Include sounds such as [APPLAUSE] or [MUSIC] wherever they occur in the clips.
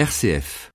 RCF.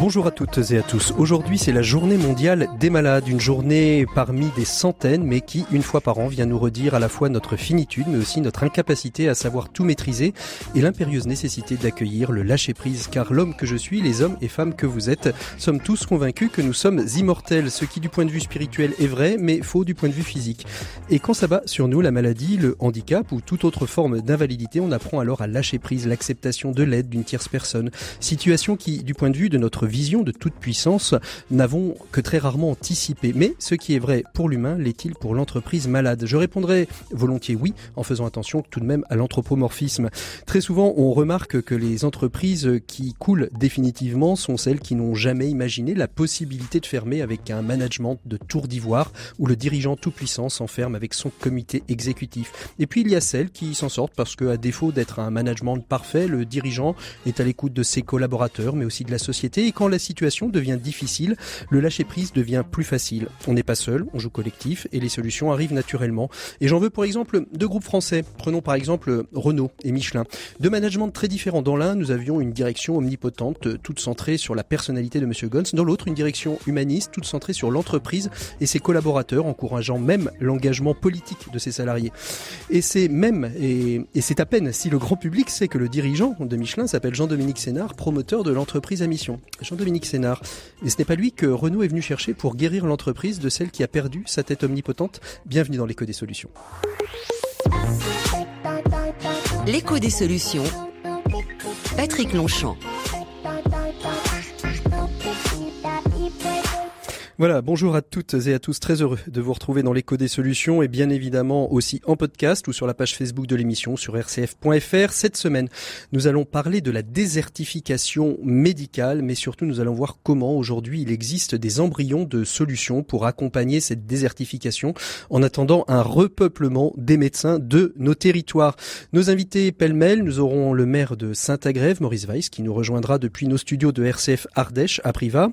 Bonjour à toutes et à tous. Aujourd'hui, c'est la journée mondiale des malades, une journée parmi des centaines, mais qui, une fois par an, vient nous redire à la fois notre finitude, mais aussi notre incapacité à savoir tout maîtriser et l'impérieuse nécessité d'accueillir le lâcher-prise, car l'homme que je suis, les hommes et femmes que vous êtes, sommes tous convaincus que nous sommes immortels, ce qui du point de vue spirituel est vrai, mais faux du point de vue physique. Et quand ça bat sur nous, la maladie, le handicap ou toute autre forme d'invalidité, on apprend alors à lâcher prise, l'acceptation de l'aide d'une tierce personne. Situation qui, du point de vue de notre vision de toute puissance, n'avons que très rarement anticipé. Mais ce qui est vrai pour l'humain, l'est-il pour l'entreprise malade? Je répondrai volontiers oui, en faisant attention tout de même à l'anthropomorphisme. Très souvent, on remarque que les entreprises qui coulent définitivement sont celles qui n'ont jamais imaginé la possibilité de fermer avec un management de tour d'ivoire où le dirigeant tout-puissant s'enferme avec son comité exécutif. Et puis il y a celles qui s'en sortent parce que, à défaut d'être un management parfait, le dirigeant est à l'écoute de ses collaborateurs, mais aussi de la société quand la situation devient difficile, le lâcher-prise devient plus facile. On n'est pas seul, on joue collectif et les solutions arrivent naturellement. Et j'en veux pour exemple deux groupes français. Prenons par exemple Renault et Michelin. Deux managements très différents. Dans l'un, nous avions une direction omnipotente, toute centrée sur la personnalité de M. Gons. Dans l'autre, une direction humaniste, toute centrée sur l'entreprise et ses collaborateurs, encourageant même l'engagement politique de ses salariés. Et c'est même, et, et c'est à peine si le grand public sait que le dirigeant de Michelin s'appelle Jean-Dominique Sénard, promoteur de l'entreprise à mission. Jean-Dominique Sénard. Et ce n'est pas lui que Renault est venu chercher pour guérir l'entreprise de celle qui a perdu sa tête omnipotente. Bienvenue dans l'écho des solutions. L'écho des solutions. Patrick Longchamp. Voilà, bonjour à toutes et à tous, très heureux de vous retrouver dans l'écho des solutions et bien évidemment aussi en podcast ou sur la page Facebook de l'émission sur rcf.fr. Cette semaine, nous allons parler de la désertification médicale, mais surtout nous allons voir comment aujourd'hui il existe des embryons de solutions pour accompagner cette désertification en attendant un repeuplement des médecins de nos territoires. Nos invités pêle-mêle, nous aurons le maire de Saint-Agrève, Maurice Weiss, qui nous rejoindra depuis nos studios de RCF Ardèche à Privas.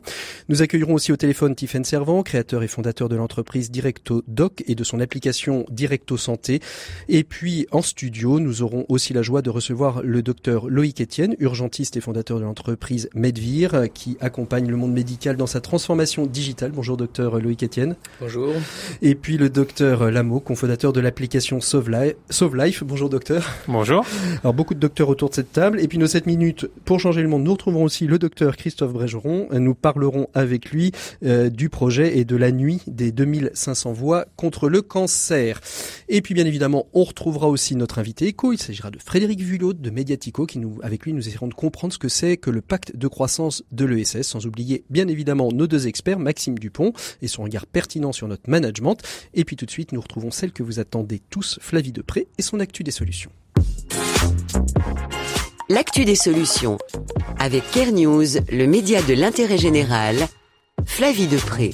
Nous accueillerons aussi au téléphone Tiffany Servant, créateur et fondateur de l'entreprise Directo Doc et de son application Directo Santé. Et puis en studio, nous aurons aussi la joie de recevoir le docteur Loïc Etienne, urgentiste et fondateur de l'entreprise Medvir, qui accompagne le monde médical dans sa transformation digitale. Bonjour docteur Loïc Etienne. Bonjour. Et puis le docteur Lameau, cofondateur de l'application Sauve Life. Bonjour docteur. Bonjour. Alors beaucoup de docteurs autour de cette table. Et puis nos 7 minutes pour changer le monde, nous retrouverons aussi le docteur Christophe Brégeron. Nous parlerons avec lui euh, du projet et de la nuit des 2500 voix contre le cancer. Et puis bien évidemment, on retrouvera aussi notre invité éco. Il s'agira de Frédéric Vulot de Mediatico qui nous, avec lui, nous essaierons de comprendre ce que c'est que le pacte de croissance de l'ESS, sans oublier bien évidemment nos deux experts, Maxime Dupont et son regard pertinent sur notre management. Et puis tout de suite, nous retrouvons celle que vous attendez tous, Flavie Depré et son actu des solutions. L'actu des solutions avec Care News, le média de l'intérêt général Flavie Depré.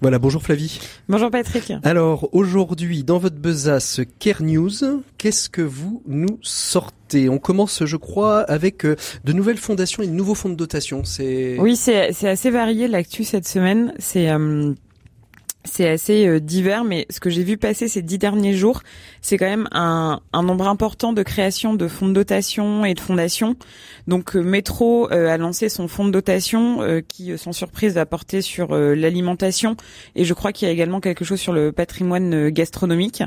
Voilà, bonjour Flavie. Bonjour Patrick. Alors aujourd'hui, dans votre besace Care News, qu'est-ce que vous nous sortez? On commence, je crois, avec euh, de nouvelles fondations et de nouveaux fonds de dotation. C'est oui, c'est assez varié l'actu cette semaine. C'est euh, c'est assez euh, divers, mais ce que j'ai vu passer ces dix derniers jours, c'est quand même un, nombre important de créations de fonds de dotation et de fondations. Donc euh, Métro euh, a lancé son fonds de dotation qui, sans surprise, va porter sur l'alimentation et je crois qu'il y a également quelque chose sur le patrimoine gastronomique.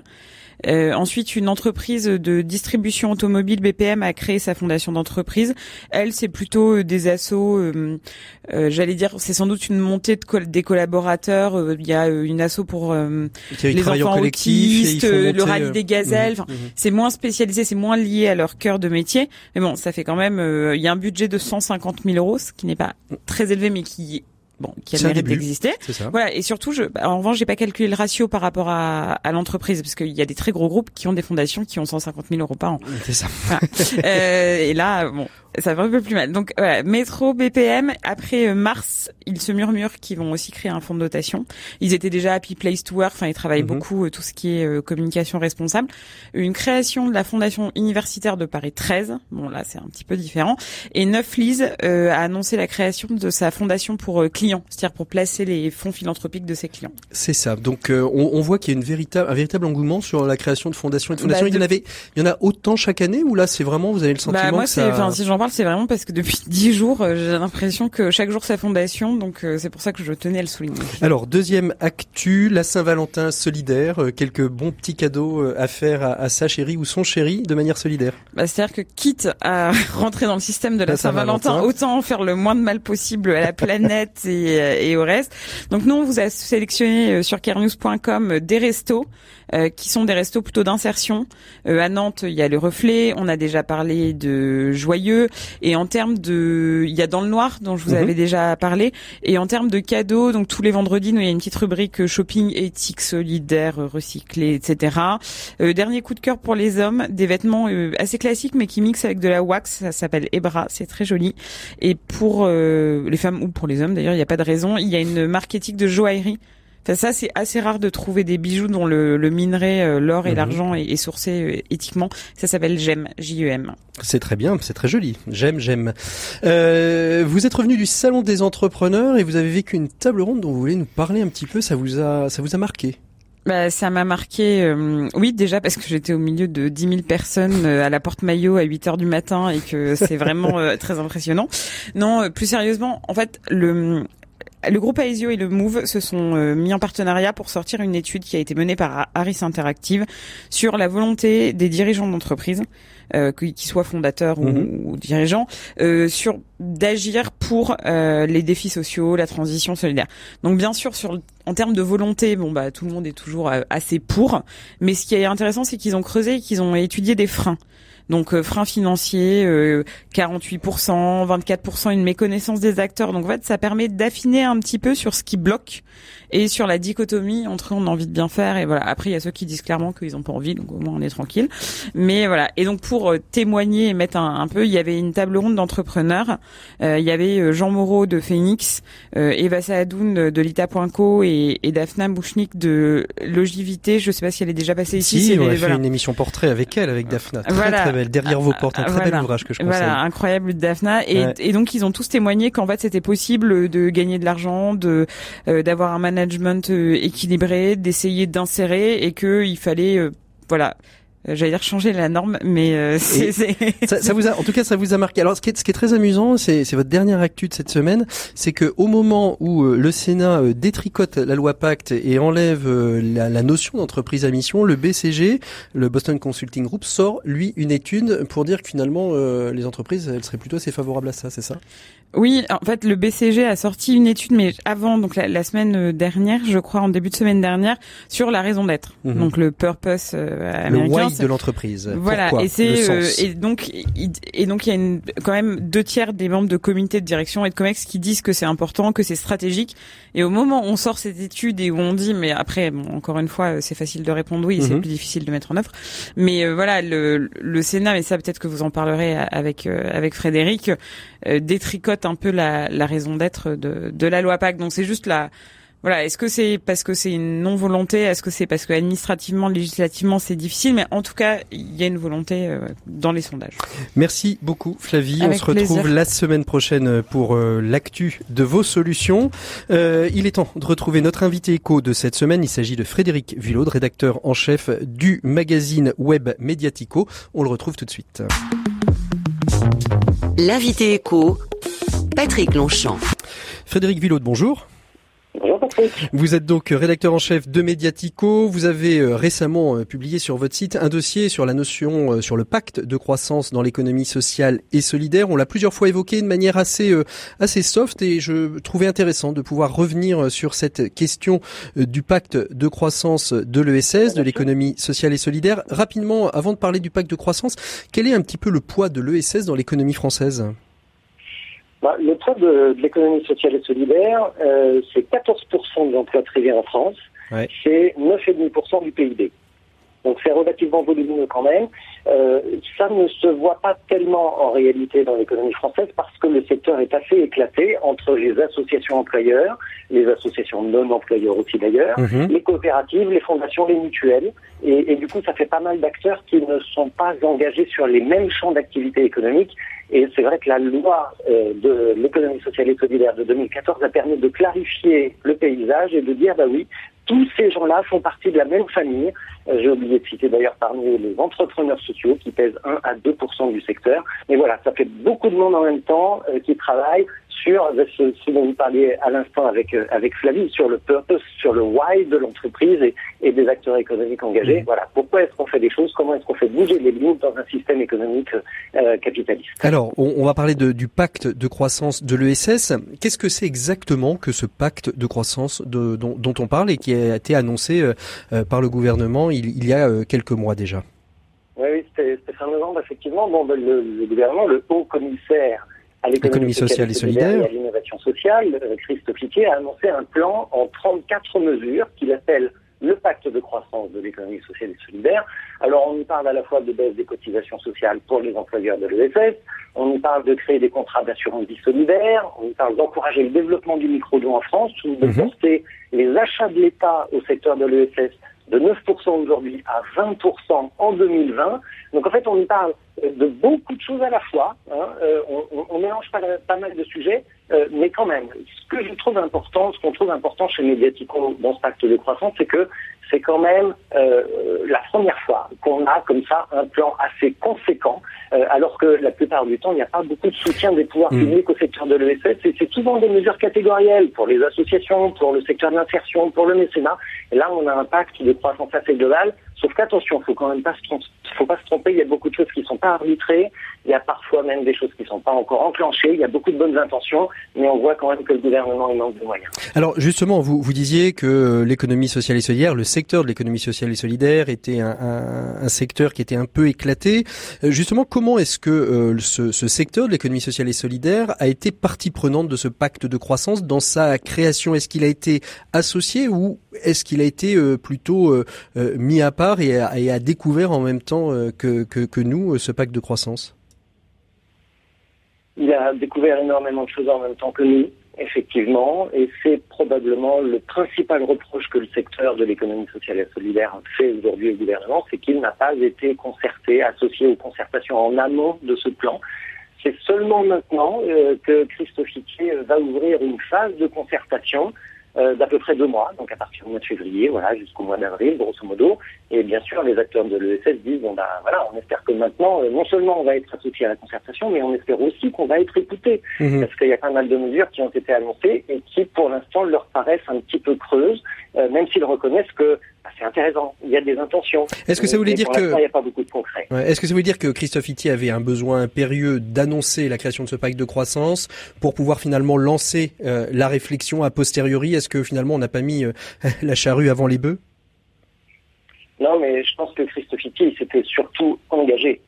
Euh, ensuite, une entreprise de distribution automobile BPM a créé sa fondation d'entreprise. Elle, c'est plutôt euh, des assos. Euh, j'allais dire, c'est sans doute une montée de des collaborateurs. Il y a une asso pour les enfants autistes, le rallye des gazelles. Mhm. C'est moins spécialisé, c'est moins lié à leur cœur de métier. Mais bon, ça fait quand même. Il y a un budget de 150 000 euros, ce qui n'est pas très élevé, mais qui bon, qui a le mérite d'exister. Voilà, et surtout, je, en revanche, j'ai pas calculé le ratio par rapport à, à l'entreprise, parce qu'il y a des très gros groupes qui ont des fondations qui ont 150 000 euros par an. C'est ça. [LAUGHS] euh, et là, bon, ça va un peu plus mal. Donc voilà, Métro, BPM. Après euh, mars, ils se murmurent qu'ils vont aussi créer un fonds de dotation. Ils étaient déjà Happy Place to Work. Enfin, ils travaillent mhm. beaucoup euh, tout ce qui est euh, communication responsable. Une création de la fondation universitaire de Paris 13. Bon là, c'est un petit peu différent. Et Neuf Lise a annoncé la création de sa fondation pour climat clients, c'est-à-dire pour placer les fonds philanthropiques de ses clients. C'est ça. Donc on, on, voit qu'il y a une véritable, un véritable engouement sur la création de fondations et de fondations. Bah, il y en avait, il y en a autant chaque année ou là c'est vraiment vous avez le sentiment bah, moi, que ça... enfin, si j'en parle, c'est vraiment parce que depuis [LAUGHS] dix jours, j'ai l'impression que chaque jour sa fondation, donc c'est pour ça que je tenais à le souligner. Alors deuxième actu, la Saint-Valentin solidaire, quelques bons petits cadeaux à faire à, à, sa chérie ou son chéri de manière solidaire. Bah, c'est-à-dire que quitte à [LAUGHS] rentrer dans le système de la, Saint-Valentin, autant faire le moins de mal possible à la planète et, [LAUGHS] et, au reste. Donc nous, on vous a sélectionné sur carenews.com des restos euh, qui sont des restos plutôt d'insertion. Euh, à Nantes, il y a le Reflet, on a déjà parlé de Joyeux, et en termes de, il y a Dans le Noir dont je vous mhm. avais déjà parlé, et en termes de cadeaux, donc tous les vendredis, nous il y a une petite rubrique shopping éthique, solidaire, recyclé, etc. Euh, dernier coup de cœur pour les hommes, des vêtements assez classiques mais qui mixent avec de la wax, ça s'appelle Ebra, c'est très joli. Et pour les femmes ou pour les hommes d'ailleurs, il n'y a pas de raison, il y a une marque éthique de joaillerie ça, c'est assez rare de trouver des bijoux dont le, minerai, euh, l'or et mhm. l'argent est, sourcé euh, éthiquement. Ça s'appelle GEM, J-E-M. C'est très bien, c'est très joli. J'aime, j'aime. Euh, vous êtes revenu du salon des entrepreneurs et vous avez vécu une table ronde dont vous voulez nous parler un petit peu. Ça vous a, ça vous a marqué? Bah, ça m'a marqué, oui déjà parce que j'étais au milieu de 10 000 personnes à la porte maillot à 8 heures du matin et que c'est vraiment très impressionnant. Non, plus sérieusement, en fait, le le groupe Aesio et le Move se sont euh, mis en partenariat pour sortir une étude qui a été menée par Harris Interactive sur la volonté des dirigeants d'entreprise, euh, qu'ils soient fondateurs ou, mhm. dirigeants, euh, sur d'agir pour euh, les défis sociaux, la transition solidaire. Donc bien sûr, sur en termes de volonté, bon bah tout le monde est toujours assez pour, mais ce qui est intéressant, c'est qu'ils ont creusé, qu'ils ont étudié des freins. Donc euh, frein financier, 48%, 24% une méconnaissance des acteurs. Donc en fait, ça permet d'affiner un petit peu sur ce qui bloque et sur la dichotomie entre on a envie de bien faire et voilà. Après, il y a ceux qui disent clairement qu'ils ont pas envie, donc au moins on est tranquille. Mais voilà. Et donc pour euh, témoigner et mettre un, peu, il y avait une table ronde d'entrepreneurs. Euh, il y avait euh, Jean Moreau de Phoenix, Eva Saadoun de Lita.co et, et Daphna Bouchnik de Logivité. Je sais pas si elle est déjà passée ici. Si, on a fait une émission portrait avec elle, avec Daphna. Très voilà. très belle. Derrière vos portes, un très bel ouvrage que je conseille. Voilà, incroyable Daphna. Et, et donc ils ont tous témoigné qu'en fait c'était possible de gagner de l'argent, de d'avoir un management euh, équilibré, d'essayer d'insérer et qu'il fallait euh, voilà euh, j'allais dire changer la norme, mais euh, c'est, ça, ça, vous a, en tout cas, ça vous a marqué. Alors, ce qui est, ce qui est très amusant, c'est, c'est votre dernière actu de cette semaine, c'est que au moment où euh, le Sénat détricote la loi Pacte et enlève la, la notion d'entreprise à mission, le BCG, le Boston Consulting Group, sort lui une étude pour dire que finalement les entreprises, elles seraient plutôt assez favorables à ça, c'est ça? Oui, en fait, le BCG a sorti une étude, mais avant, donc la, semaine dernière, je crois, en début de semaine dernière, sur la raison d'être, mhm. donc le purpose américain de l'entreprise. Voilà, et c'est euh, et donc et donc il y a une, quand même deux tiers des membres de comité de direction et de Comex qui disent que c'est important, que c'est stratégique. Et au moment où on sort cette étude et où on dit, mais après, bon, encore une fois, c'est facile de répondre oui, c'est mhm. plus difficile de mettre en œuvre. Mais euh, voilà, le, le Sénat, mais ça peut-être que vous en parlerez avec euh, avec Frédéric, détricote un peu la, la raison d'être de, de la loi PAC. Donc c'est juste la voilà, est-ce que c'est parce que c'est une non volonté Est-ce que c'est parce que administrativement, législativement, c'est difficile? Mais en tout cas, il y a une volonté euh, dans les sondages. Merci beaucoup, Flavie. On se retrouve la semaine prochaine pour euh, l'actu de vos solutions. Euh, il est temps de retrouver notre invité éco de cette semaine. Il s'agit de Frédéric Villaude, rédacteur en chef du magazine web Mediatico. On le retrouve tout de suite. L'invité éco, Patrick Longchamp. Frédéric Villaude, bonjour. Vous êtes donc rédacteur en chef de Mediatico. Vous avez euh, récemment euh, publié sur votre site un dossier sur la notion, euh, sur le pacte de croissance dans l'économie sociale et solidaire. On l'a plusieurs fois évoqué de manière assez, assez soft et je trouvais intéressant de pouvoir revenir sur cette question du pacte de croissance de l'ESS, de l'économie sociale et solidaire. Rapidement, avant de parler du pacte de croissance, quel est un petit peu le poids de l'ESS dans l'économie française? Bah, le poids de, l'économie sociale et solidaire, euh, c'est 14% de l'emploi privé en France, c'est 9,5% du PIB. Donc c'est relativement volumineux quand même. Euh, ça ne se voit pas tellement en réalité dans l'économie française parce que le secteur est assez éclaté entre les associations employeurs, les associations non employeurs aussi d'ailleurs, Mhm. les coopératives, les fondations, les mutuelles. Et, et du coup, ça fait pas mal d'acteurs qui ne sont pas engagés sur les mêmes champs d'activité économique. Et c'est vrai que la loi euh, de l'économie sociale et solidaire de 2014 a permis de clarifier le paysage et de dire, bah oui, tous ces gens-là font partie de la même famille. Euh, J'ai oublié de citer d'ailleurs parmi les entrepreneurs sociaux qui pèsent 1 à 2% du secteur. Mais voilà, ça fait beaucoup de monde en même temps euh, qui travaille sur ce, ce dont vous parliez à l'instant avec euh, avec Flavie, sur le purpose, sur le why de l'entreprise et, et des acteurs économiques engagés. Voilà, pourquoi est-ce qu'on fait des choses? Comment est-ce qu'on fait bouger les lignes dans un système économique euh, capitaliste? Alors, on, on va parler de- du pacte de croissance de l'ESS. Qu'est-ce que c'est exactement que ce pacte de croissance de- dont, dont on parle et qui a été annoncé euh, par le gouvernement il, il y a euh, quelques mois déjà? Oui, oui, c'était c'était fin novembre, effectivement. Bon, ben, le, le gouvernement, le haut commissaire à l'économie sociale et solidaire. et à l'innovation sociale, euh, Christophe Itier, a annoncé un plan en 34 mesures qu'il appelle le pacte de croissance de l'économie sociale et solidaire. Alors, on y parle à la fois de baisse des cotisations sociales pour les employeurs de l'ESS, on y parle de créer des contrats d'assurance vie solidaire, on y parle d'encourager le développement du micro-don en France, de Mhm. porter les achats de l'État au secteur de l'ESS de 9% aujourd'hui à 20% en 2020. Donc en fait, on y parle de beaucoup de choses à la fois. hein. Euh, on, on- on mélange pas, pas mal de sujets, euh, mais quand même, ce que je trouve important, ce qu'on trouve important chez Mediatico dans ce pacte de croissance, c'est que c'est quand même euh, la première fois qu'on a comme ça un plan assez conséquent, euh, alors que la plupart du temps, il n'y a pas beaucoup de soutien des pouvoirs Mm. publics au secteur de l'ESS, c'est souvent des mesures catégorielles pour les associations, pour le secteur de l'insertion, pour le mécénat. Et là, on a un pacte de croissance assez global, sauf qu'attention, faut quand même pas se tromper, faut pas se tromper, il y a beaucoup de choses qui sont pas arbitrées, il y a parfois même des choses qui sont pas encore enclenchées, il y a beaucoup de bonnes intentions, mais on voit quand même que le gouvernement il manque de moyens. Alors justement, vous, vous disiez que euh, l'économie sociale et solidaire, le secteur de l'économie sociale et solidaire était un, secteur qui était un peu éclaté. Euh, Justement, comment est-ce que euh, ce, secteur de l'économie sociale et solidaire a été partie prenante de ce pacte de croissance dans sa création? Est-ce qu'il a été associé ou est-ce qu'il a été euh, plutôt mis à part et a, découvert en même temps que, que, nous ce pacte de croissance? Il a découvert énormément de choses en même temps que nous, effectivement, et c'est probablement le principal reproche que le secteur de l'économie sociale et solidaire fait aujourd'hui au gouvernement, c'est qu'il n'a pas été concerté, associé aux concertations en amont de ce plan. C'est seulement maintenant euh, que Christophe euh, va ouvrir une phase de concertation euh, d'à peu près deux mois, donc à partir du mois de février, voilà, jusqu'au mois d'avril, grosso modo. Et bien sûr, les acteurs de l'ESS disent, bon bah voilà, on espère que maintenant, euh, non seulement on va être associé à la concertation, mais on espère aussi qu'on va être écouté, Mhm. parce qu'il y a pas mal de mesures qui ont été annoncées et qui, pour l'instant, leur paraissent un petit peu creuses, euh, même s'ils reconnaissent que c'est intéressant, il y a des intentions. Est-ce que ça voulait dire que il n'y a pas beaucoup de concret. Ouais, Est-ce que ça veut dire que Christophe Itier avait un besoin impérieux d'annoncer la création de ce pacte de croissance pour pouvoir finalement lancer euh, la réflexion a posteriori? Est-ce que finalement on n'a pas mis euh, [LAUGHS] la charrue avant les bœufs? Non, mais je pense que Christophe Itier, il s'était surtout engagé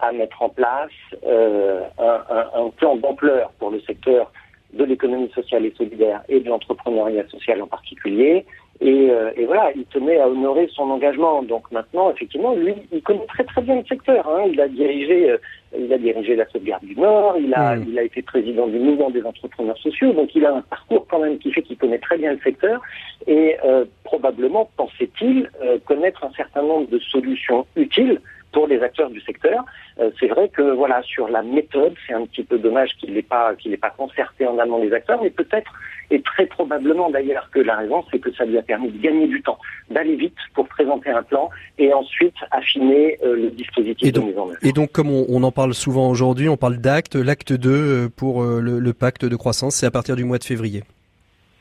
à mettre en place euh, un, un- un plan d'ampleur pour le secteur de l'économie sociale et solidaire et de l'entrepreneuriat social en particulier. Et, euh, et voilà, il tenait à honorer son engagement. Donc maintenant, effectivement, lui, il connaît très très bien le secteur. hein. Il a dirigé, euh, il a dirigé la sauvegarde du Nord. Il a, Mm. il a été président du mouvement des entrepreneurs sociaux. Donc il a un parcours quand même qui fait qu'il connaît très bien le secteur. Et euh, probablement, pensait-il, euh, connaître un certain nombre de solutions utiles pour les acteurs du secteur. Euh, c'est vrai que voilà sur la méthode, c'est un petit peu dommage qu'il n'ait pas qu'il n'ait pas concerté en amont les acteurs, mais peut-être et très probablement d'ailleurs que la raison, c'est que ça lui a permis de gagner du temps, d'aller vite pour présenter un plan et ensuite affiner euh, le dispositif Et donc- de mise en œuvre. Et donc comme on, on en parle souvent aujourd'hui, on parle d'acte, l'acte 2 euh, pour le, le pacte de croissance, c'est à partir du mois de février.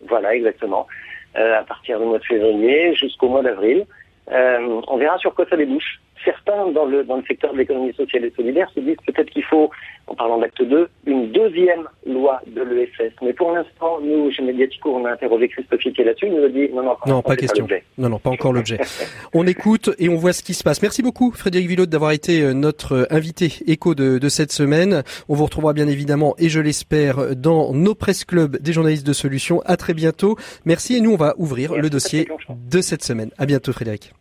Voilà, exactement. Euh, à partir du mois de février jusqu'au mois d'avril. Euh, on verra sur quoi ça débouche. Certains dans le, dans le secteur de l'économie sociale et solidaire se disent peut-être qu'il faut, en parlant d'acte 2, une deuxième loi de l'ESS. Mais pour l'instant, nous, chez Mediatico, on a interrogé Christophe Itier là-dessus, il nous a dit non, non, pas question. l'objet. Non, non, pas encore l'objet. [LAUGHS] On écoute et on voit ce qui se passe. Merci beaucoup Frédéric Villot d'avoir été euh, notre euh, invité écho de, de cette semaine. On vous retrouvera bien évidemment et je l'espère dans nos presse clubs des journalistes de solutions. À très bientôt. Merci et nous on va ouvrir Merci, le dossier de cette semaine. À bientôt Frédéric.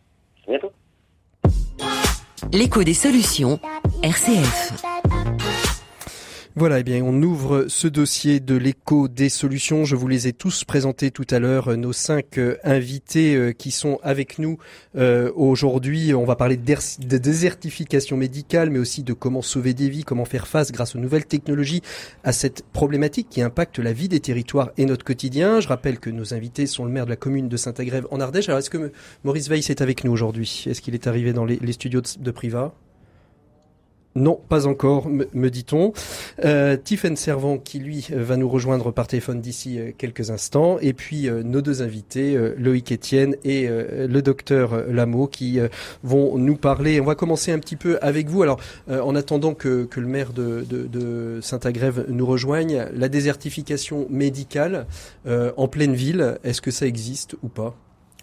L'écho des solutions, RCF. Voilà, eh bien, on ouvre ce dossier de l'écho des solutions. Je vous les ai tous présentés tout à l'heure, euh, nos cinq euh, invités euh, qui sont avec nous aujourd'hui. On va parler de désertification médicale, mais aussi de comment sauver des vies, comment faire face grâce aux nouvelles technologies à cette problématique qui impacte la vie des territoires et notre quotidien. Je rappelle que nos invités sont le maire de la commune de Saint-Agrève en Ardèche. Alors, est-ce que Maurice Weiss est avec nous aujourd'hui? Est-ce qu'il est arrivé dans les, studios de, de Priva? Non, pas encore, me, dit-on. Euh, Tiffen Servant qui lui va nous rejoindre par téléphone d'ici euh, quelques instants, et puis euh, nos deux invités, euh, Loïc Etienne et le docteur Lameau, qui vont nous parler. On va commencer un petit peu avec vous. Alors, en attendant que, que le maire de, de, de Saint-Agrève nous rejoigne, la désertification médicale en pleine ville, est-ce que ça existe ou pas?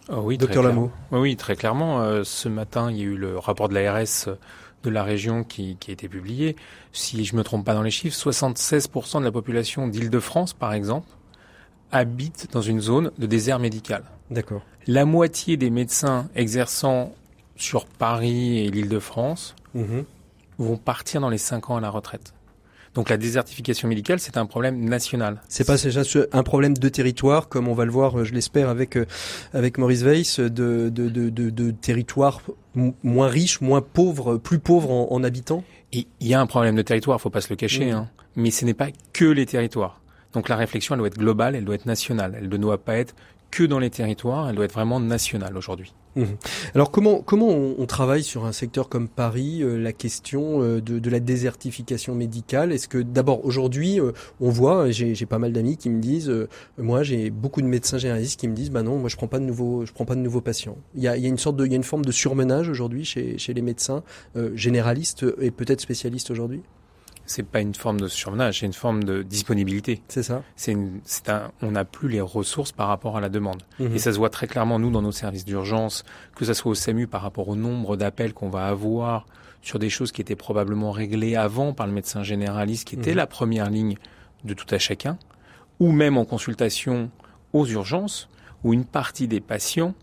Oh Oui, docteur Lameau. Oui, très clairement. ce matin, il y a eu le rapport de l'ARS de la région qui, qui a été publié. Si je me trompe pas dans les chiffres, 76% de la population d'Île-de-France, par exemple, habite dans une zone de désert médical. D'accord. La moitié des médecins exerçant sur Paris et l'Île-de-France mhm. vont partir dans les 5 ans à la retraite. Donc la désertification médicale, c'est un problème national. C'est pas un problème de territoire, comme on va le voir, je l'espère, avec euh, avec Maurice Weiss, de de, de, de, de territoire moins riche, moins pauvre, plus pauvre en, habitants. Il y a un problème de territoire, faut pas se le cacher, hein. mais ce n'est pas que les territoires. Donc la réflexion, elle doit être globale, elle doit être nationale. Elle ne doit pas être que dans les territoires, elle doit être vraiment nationale aujourd'hui. Mhm. Alors comment comment on, travaille sur un secteur comme Paris euh, la question euh, de, de, la désertification médicale? Est-ce que d'abord aujourd'hui euh, on voit j'ai pas mal d'amis qui me disent moi j'ai beaucoup de médecins généralistes qui me disent bah non moi je prends pas de nouveaux je prends pas de nouveaux patients. Il y a, y a une sorte de il y a une forme de surmenage aujourd'hui chez chez les médecins généralistes et peut-être spécialistes aujourd'hui? C'est pas une forme de surmenage, c'est une forme de disponibilité. C'est ça. C'est un, on n'a plus les ressources par rapport à la demande. Mhm. Et ça se voit très clairement, nous, dans nos services d'urgence, que ça soit au SAMU par rapport au nombre d'appels qu'on va avoir sur des choses qui étaient probablement réglées avant par le médecin généraliste, qui était mhm. la première ligne de tout à chacun, ou même en consultation aux urgences, où une partie des patients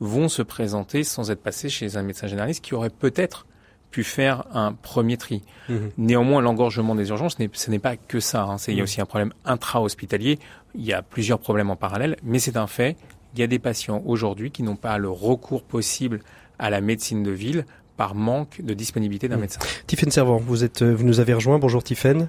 vont se présenter sans être passés chez un médecin généraliste qui aurait peut-être pu faire un premier tri. Mhm. Néanmoins, l'engorgement des urgences, ce n'est pas que ça. Hein. Il y a mhm. aussi un problème intra-hospitalier. Il y a plusieurs problèmes en parallèle, mais c'est un fait. Il y a des patients aujourd'hui qui n'ont pas le recours possible à la médecine de ville par manque de disponibilité d'un mhm. médecin. Tiffaine Servant, vous êtes, vous nous avez rejoint. Bonjour Tiffaine.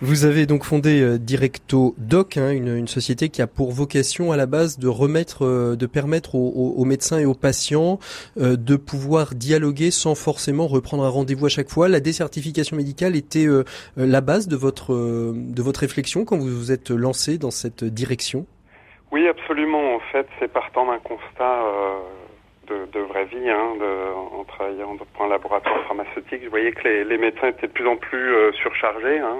Vous avez donc fondé euh, Directo Doc, hein, une, société qui a pour vocation à la base de remettre, euh, de permettre aux, médecins et aux patients euh, de pouvoir dialoguer sans forcément reprendre un rendez-vous à chaque fois. La décertification médicale était la base de votre de votre réflexion quand vous vous êtes lancé dans cette direction? Oui, absolument. En fait, c'est partant d'un constat de, de, vraie vie, hein, de, en travaillant dans un laboratoire pharmaceutique, je voyais que les, les médecins étaient de plus en plus euh, surchargés. Hein,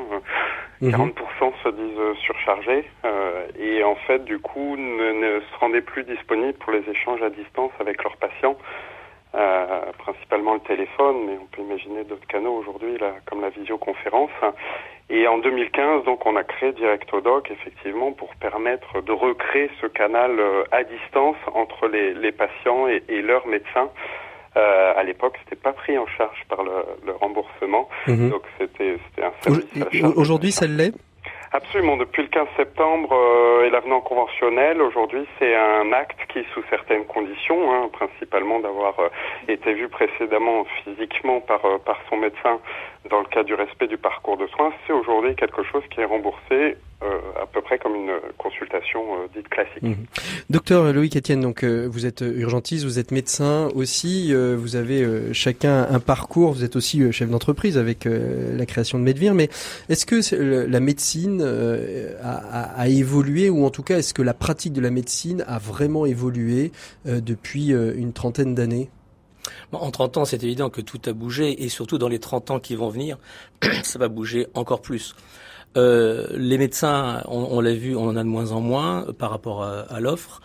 40% mhm. se disent euh, surchargés euh, et en fait, du coup, ne, ne, se rendaient plus disponibles pour les échanges à distance avec leurs patients. Euh, principalement le téléphone, mais on peut imaginer d'autres canaux aujourd'hui, comme la visioconférence. Et en 2015, donc, on a créé DirectoDoc, effectivement, pour permettre de recréer ce canal euh, à distance entre les, les patients et, et leurs médecins. Euh, à l'époque, c'était pas pris en charge par le, le remboursement, mhm. donc c'était un service. Aujourd'hui, ça l'est? Absolument. Depuis le 15 septembre euh, et l'avenant conventionnel, aujourd'hui, c'est un acte qui, sous certaines conditions, hein, principalement d'avoir euh, été vu précédemment physiquement par, euh, par son médecin dans le cas du respect du parcours de soins, c'est aujourd'hui quelque chose qui est remboursé euh, à peu près comme une consultation euh, dite classique. Mhm. Docteur Loïc Etienne, donc euh, vous êtes urgentiste, vous êtes médecin aussi, vous avez chacun un parcours, vous êtes aussi chef d'entreprise avec la création de Medvir, mais est-ce que la médecine a, a, évolué ou en tout cas est-ce que la pratique de la médecine a vraiment évolué depuis une trentaine d'années? En 30 ans, c'est évident que tout a bougé et surtout dans les 30 ans qui vont venir, [CLEARS THROAT] ça va bouger encore plus. Euh, les médecins, on, l'a vu, on en a de moins en moins par rapport à, l'offre.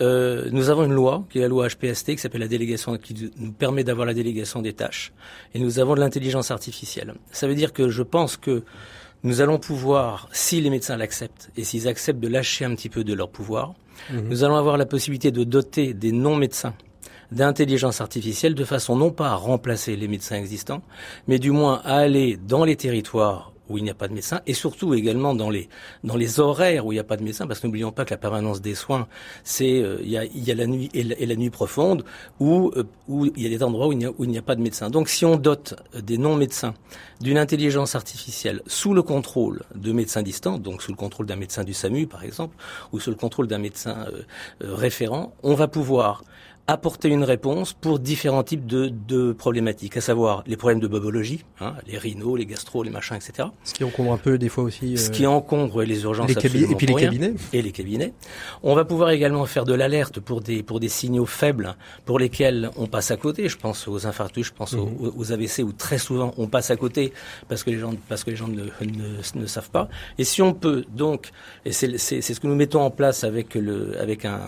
Euh, nous avons une loi, qui est la loi HPST, qui s'appelle la délégation, qui nous permet d'avoir la délégation des tâches. Et nous avons de l'intelligence artificielle. Ça veut dire que je pense que nous allons pouvoir, si les médecins l'acceptent, et s'ils acceptent de lâcher un petit peu de leur pouvoir, mhm. nous allons avoir la possibilité de doter des non-médecins d'intelligence artificielle de façon non pas à remplacer les médecins existants, mais du moins à aller dans les territoires où il n'y a pas de médecin, et surtout également dans les dans les horaires où il n'y a pas de médecin, parce que n'oublions pas que la permanence des soins, c'est euh, il, y a, il y a la nuit et la, nuit profonde, où euh, où il y a des endroits où il n'y a, où il n'y a pas de médecin. Donc si on dote des non médecins d'une intelligence artificielle sous le contrôle de médecins distants, donc sous le contrôle d'un médecin du SAMU par exemple, ou sous le contrôle d'un médecin euh, référent, on va pouvoir apporter une réponse pour différents types de, de problématiques, à savoir les problèmes de bobologie, hein, les rhinos, les gastro, les machins, etc. Ce qui encombre un peu des fois aussi. Ce qui euh, encombre les urgences. Les et puis les cabinets. Et les cabinets. On va pouvoir également faire de l'alerte pour des pour des signaux faibles pour lesquels on passe à côté. Je pense aux infarctus, je pense aux, mhm. aux, AVC où très souvent on passe à côté parce que les gens parce que les gens ne, ne, ne savent pas. Et si on peut donc, et c'est ce que nous mettons en place avec le avec un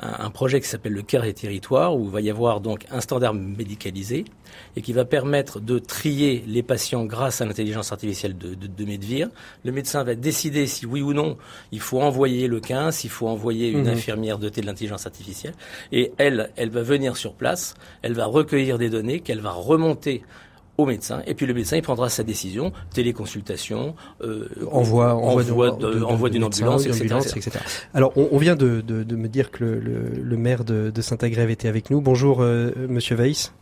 un, un projet qui s'appelle le Care et où il va y avoir donc un standard médicalisé et qui va permettre de trier les patients grâce à l'intelligence artificielle de, de, de, Medvir. Le médecin va décider si oui ou non il faut envoyer le 15, s'il faut envoyer une mhm. infirmière dotée de l'intelligence artificielle. Et elle, elle va venir sur place, elle va recueillir des données qu'elle va remonter au médecin et puis le médecin il prendra sa décision téléconsultation euh, envoi envoi, d'une ambulance, etc., alors on, vient de, de, me dire que le, le, maire de, de Saint-Agrève était avec nous. Bonjour euh, monsieur Weiss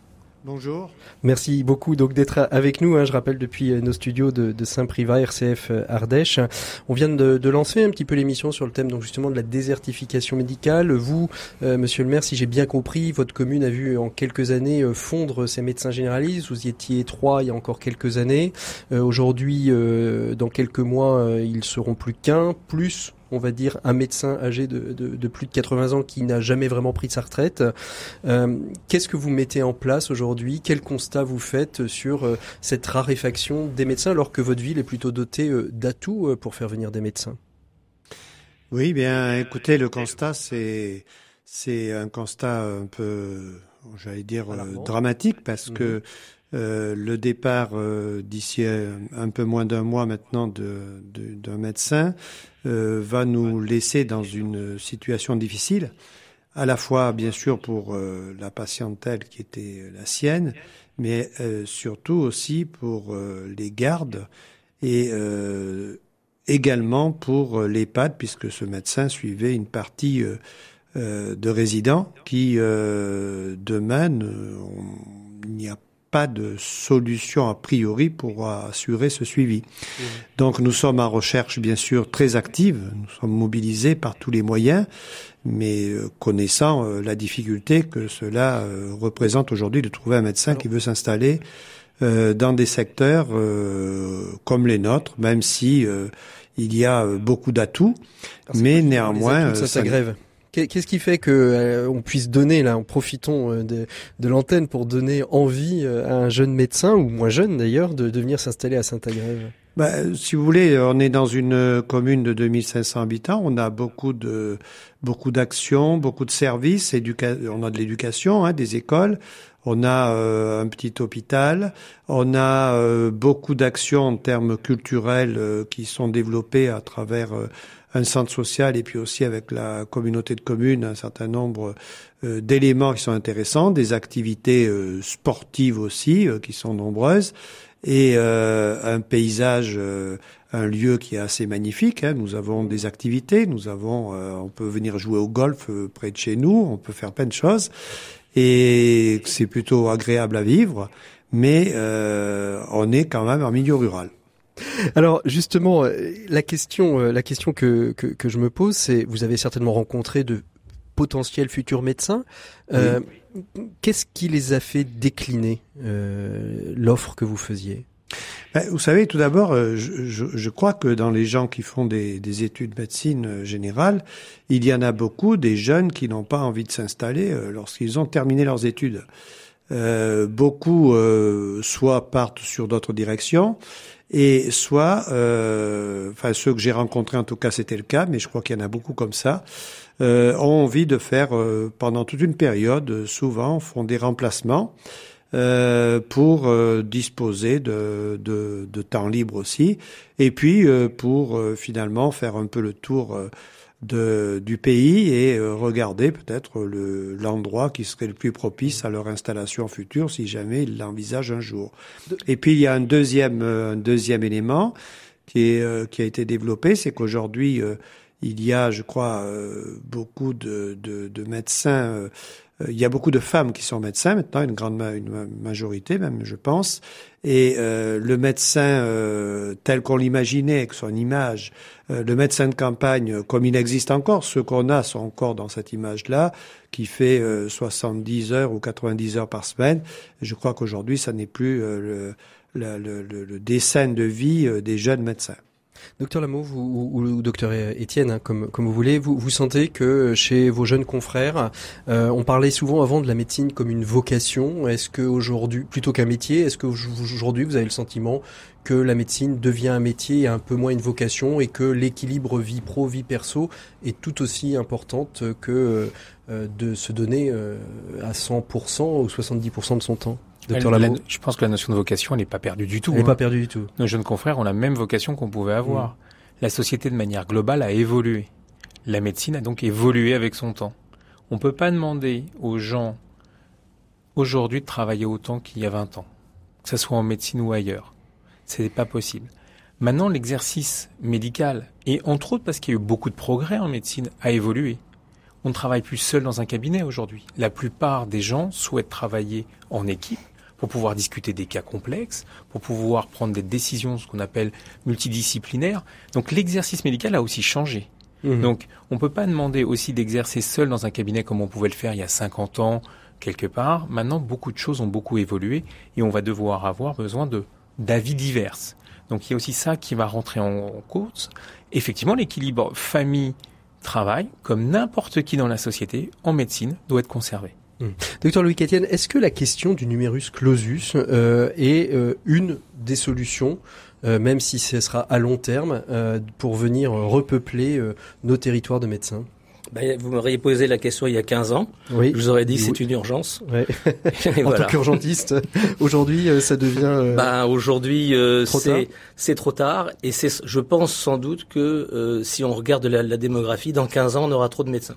Bonjour. Merci beaucoup donc d'être avec nous. Hein, je rappelle depuis euh, nos studios de, Saint-Privat, RCF euh, Ardèche. On vient de, de lancer un petit peu l'émission sur le thème donc justement de la désertification médicale. Vous, euh, Monsieur le Maire, si j'ai bien compris, votre commune a vu en quelques années fondre ses médecins généralistes. Vous y étiez trois il y a encore quelques années. Aujourd'hui, dans quelques mois, ils seront plus qu'un, plus on va dire, un médecin âgé de, plus de 80 ans qui n'a jamais vraiment pris sa retraite. Euh, qu'est-ce que vous mettez en place aujourd'hui? Quel constat vous faites sur euh, cette raréfaction des médecins alors que votre ville est plutôt dotée euh, d'atouts pour faire venir des médecins? Oui, bien, écoutez, le constat, c'est c'est un constat un peu, j'allais dire, dramatique parce que mhm. le départ d'ici un peu moins d'un mois maintenant d'un médecin euh, va nous laisser dans une situation difficile, à la fois bien sûr pour euh, la patientèle qui était la sienne, mais euh, surtout aussi pour les gardes et également pour l'EHPAD, puisque ce médecin suivait une partie de résidents qui, demain, il n'y a pas de solution a priori pour assurer ce suivi. Mmh. Donc nous sommes en recherche bien sûr très active, nous sommes mobilisés par tous les moyens, mais euh, connaissant euh, la difficulté que cela euh, représente aujourd'hui de trouver un médecin qui veut s'installer dans des secteurs comme les nôtres, même si il y a beaucoup d'atouts, mais néanmoins ça, grève. Qu'est-ce qui fait que euh, on puisse donner là, en profitons euh, de, de l'antenne pour donner envie euh, à un jeune médecin ou moins jeune d'ailleurs de, de venir s'installer à Saint-Agrève bah, si vous voulez, on est dans une commune de 2500 habitants. On a beaucoup de beaucoup d'actions, beaucoup de services. on a de l'éducation, hein, des écoles. On a un petit hôpital. On a beaucoup d'actions en termes culturels qui sont développées à travers un centre social et puis aussi avec la communauté de communes un certain nombre euh, d'éléments qui sont intéressants, des activités euh, sportives aussi euh, qui sont nombreuses et un paysage, un lieu qui est assez magnifique. Hein. Nous avons des activités, nous avons, on peut venir jouer au golf près de chez nous, on peut faire plein de choses et c'est plutôt agréable à vivre. Mais on est quand même en milieu rural. Alors justement, euh, la question, euh, la question que, que, je me pose, c'est vous avez certainement rencontré de potentiels futurs médecins. Euh, qu'est-ce qui les a fait décliner l'offre que vous faisiez? Ben, vous savez, tout d'abord, je, crois que dans les gens qui font des, des études de médecine générale, il y en a beaucoup des jeunes qui n'ont pas envie de s'installer lorsqu'ils ont terminé leurs études. Beaucoup soit partent sur d'autres directions, et soit, euh, enfin ceux que j'ai rencontrés en tout cas c'était le cas, mais je crois qu'il y en a beaucoup comme ça, euh, ont envie de faire euh, pendant toute une période, souvent font des remplacements euh, pour euh, disposer de, de, de, temps libre aussi, et puis pour finalement faire un peu le tour de, du pays et regarder peut-être l'endroit qui serait le plus propice à leur installation future si jamais ils l'envisagent un jour. Et puis il y a un deuxième, un deuxième élément qui, est, qui a été développé, c'est qu'aujourd'hui il y a, je crois, beaucoup de, de, de médecins euh, il y a beaucoup de femmes qui sont médecins maintenant, une grande majorité même, je pense. Et euh, le médecin euh, tel qu'on l'imaginait, avec son image, le médecin de campagne comme il existe encore, ceux qu'on a sont encore dans cette image-là, qui fait 70 heures ou 90 heures par semaine. Je crois qu'aujourd'hui, ça n'est plus le, le, le, le, dessin de vie des jeunes médecins. Docteur Lameau vous, ou, docteur Étienne, hein, comme, vous voulez, vous, vous sentez que chez vos jeunes confrères, euh, on parlait souvent avant de la médecine comme une vocation. Est-ce que aujourd'hui, plutôt qu'un métier, est-ce que aujourd'hui vous avez le sentiment que la médecine devient un métier et un peu moins une vocation et que l'équilibre vie pro vie perso est tout aussi importante que euh, de se donner euh, à 100% ou 70% de son temps? Je pense que la notion de vocation, elle n'est pas perdue du tout. Elle n'est pas hein. perdue du tout. Nos jeunes confrères ont la même vocation qu'on pouvait avoir. Mm. La société, de manière globale, a évolué. La médecine a donc évolué avec son temps. On ne peut pas demander aux gens aujourd'hui de travailler autant qu'il y a 20 ans, que ce soit en médecine ou ailleurs. Ce n'est pas possible. Maintenant, l'exercice médical, et entre autres parce qu'il y a eu beaucoup de progrès en médecine, a évolué. On ne travaille plus seul dans un cabinet aujourd'hui. La plupart des gens souhaitent travailler en équipe pour pouvoir discuter des cas complexes, pour pouvoir prendre des décisions, ce qu'on appelle multidisciplinaires. Donc l'exercice médical a aussi changé. Mmh. Donc on ne peut pas demander aussi d'exercer seul dans un cabinet comme on pouvait le faire il y a 50 ans, quelque part. Maintenant, beaucoup de choses ont beaucoup évolué et on va devoir avoir besoin de d'avis divers. Donc il y a aussi ça qui va rentrer en cause. Effectivement, l'équilibre famille-travail, comme n'importe qui dans la société, en médecine, doit être conservé. Hmm. Docteur Louis Catienne, est-ce que la question du numerus clausus euh, est euh, une des solutions, euh, même si ce sera à long terme, pour venir repeupler nos territoires de médecins? Ben, vous m'auriez posé la question il y a 15 ans. Oui. Je vous aurais dit que c'est une urgence. Ouais. [LAUGHS] en tant qu'urgentiste, [LAUGHS] aujourd'hui, euh, ça devient. Euh, ben, aujourd'hui, euh, c'est trop tard. Et c'est, je pense sans doute que si on regarde la, la, démographie, dans 15 ans, on aura trop de médecins.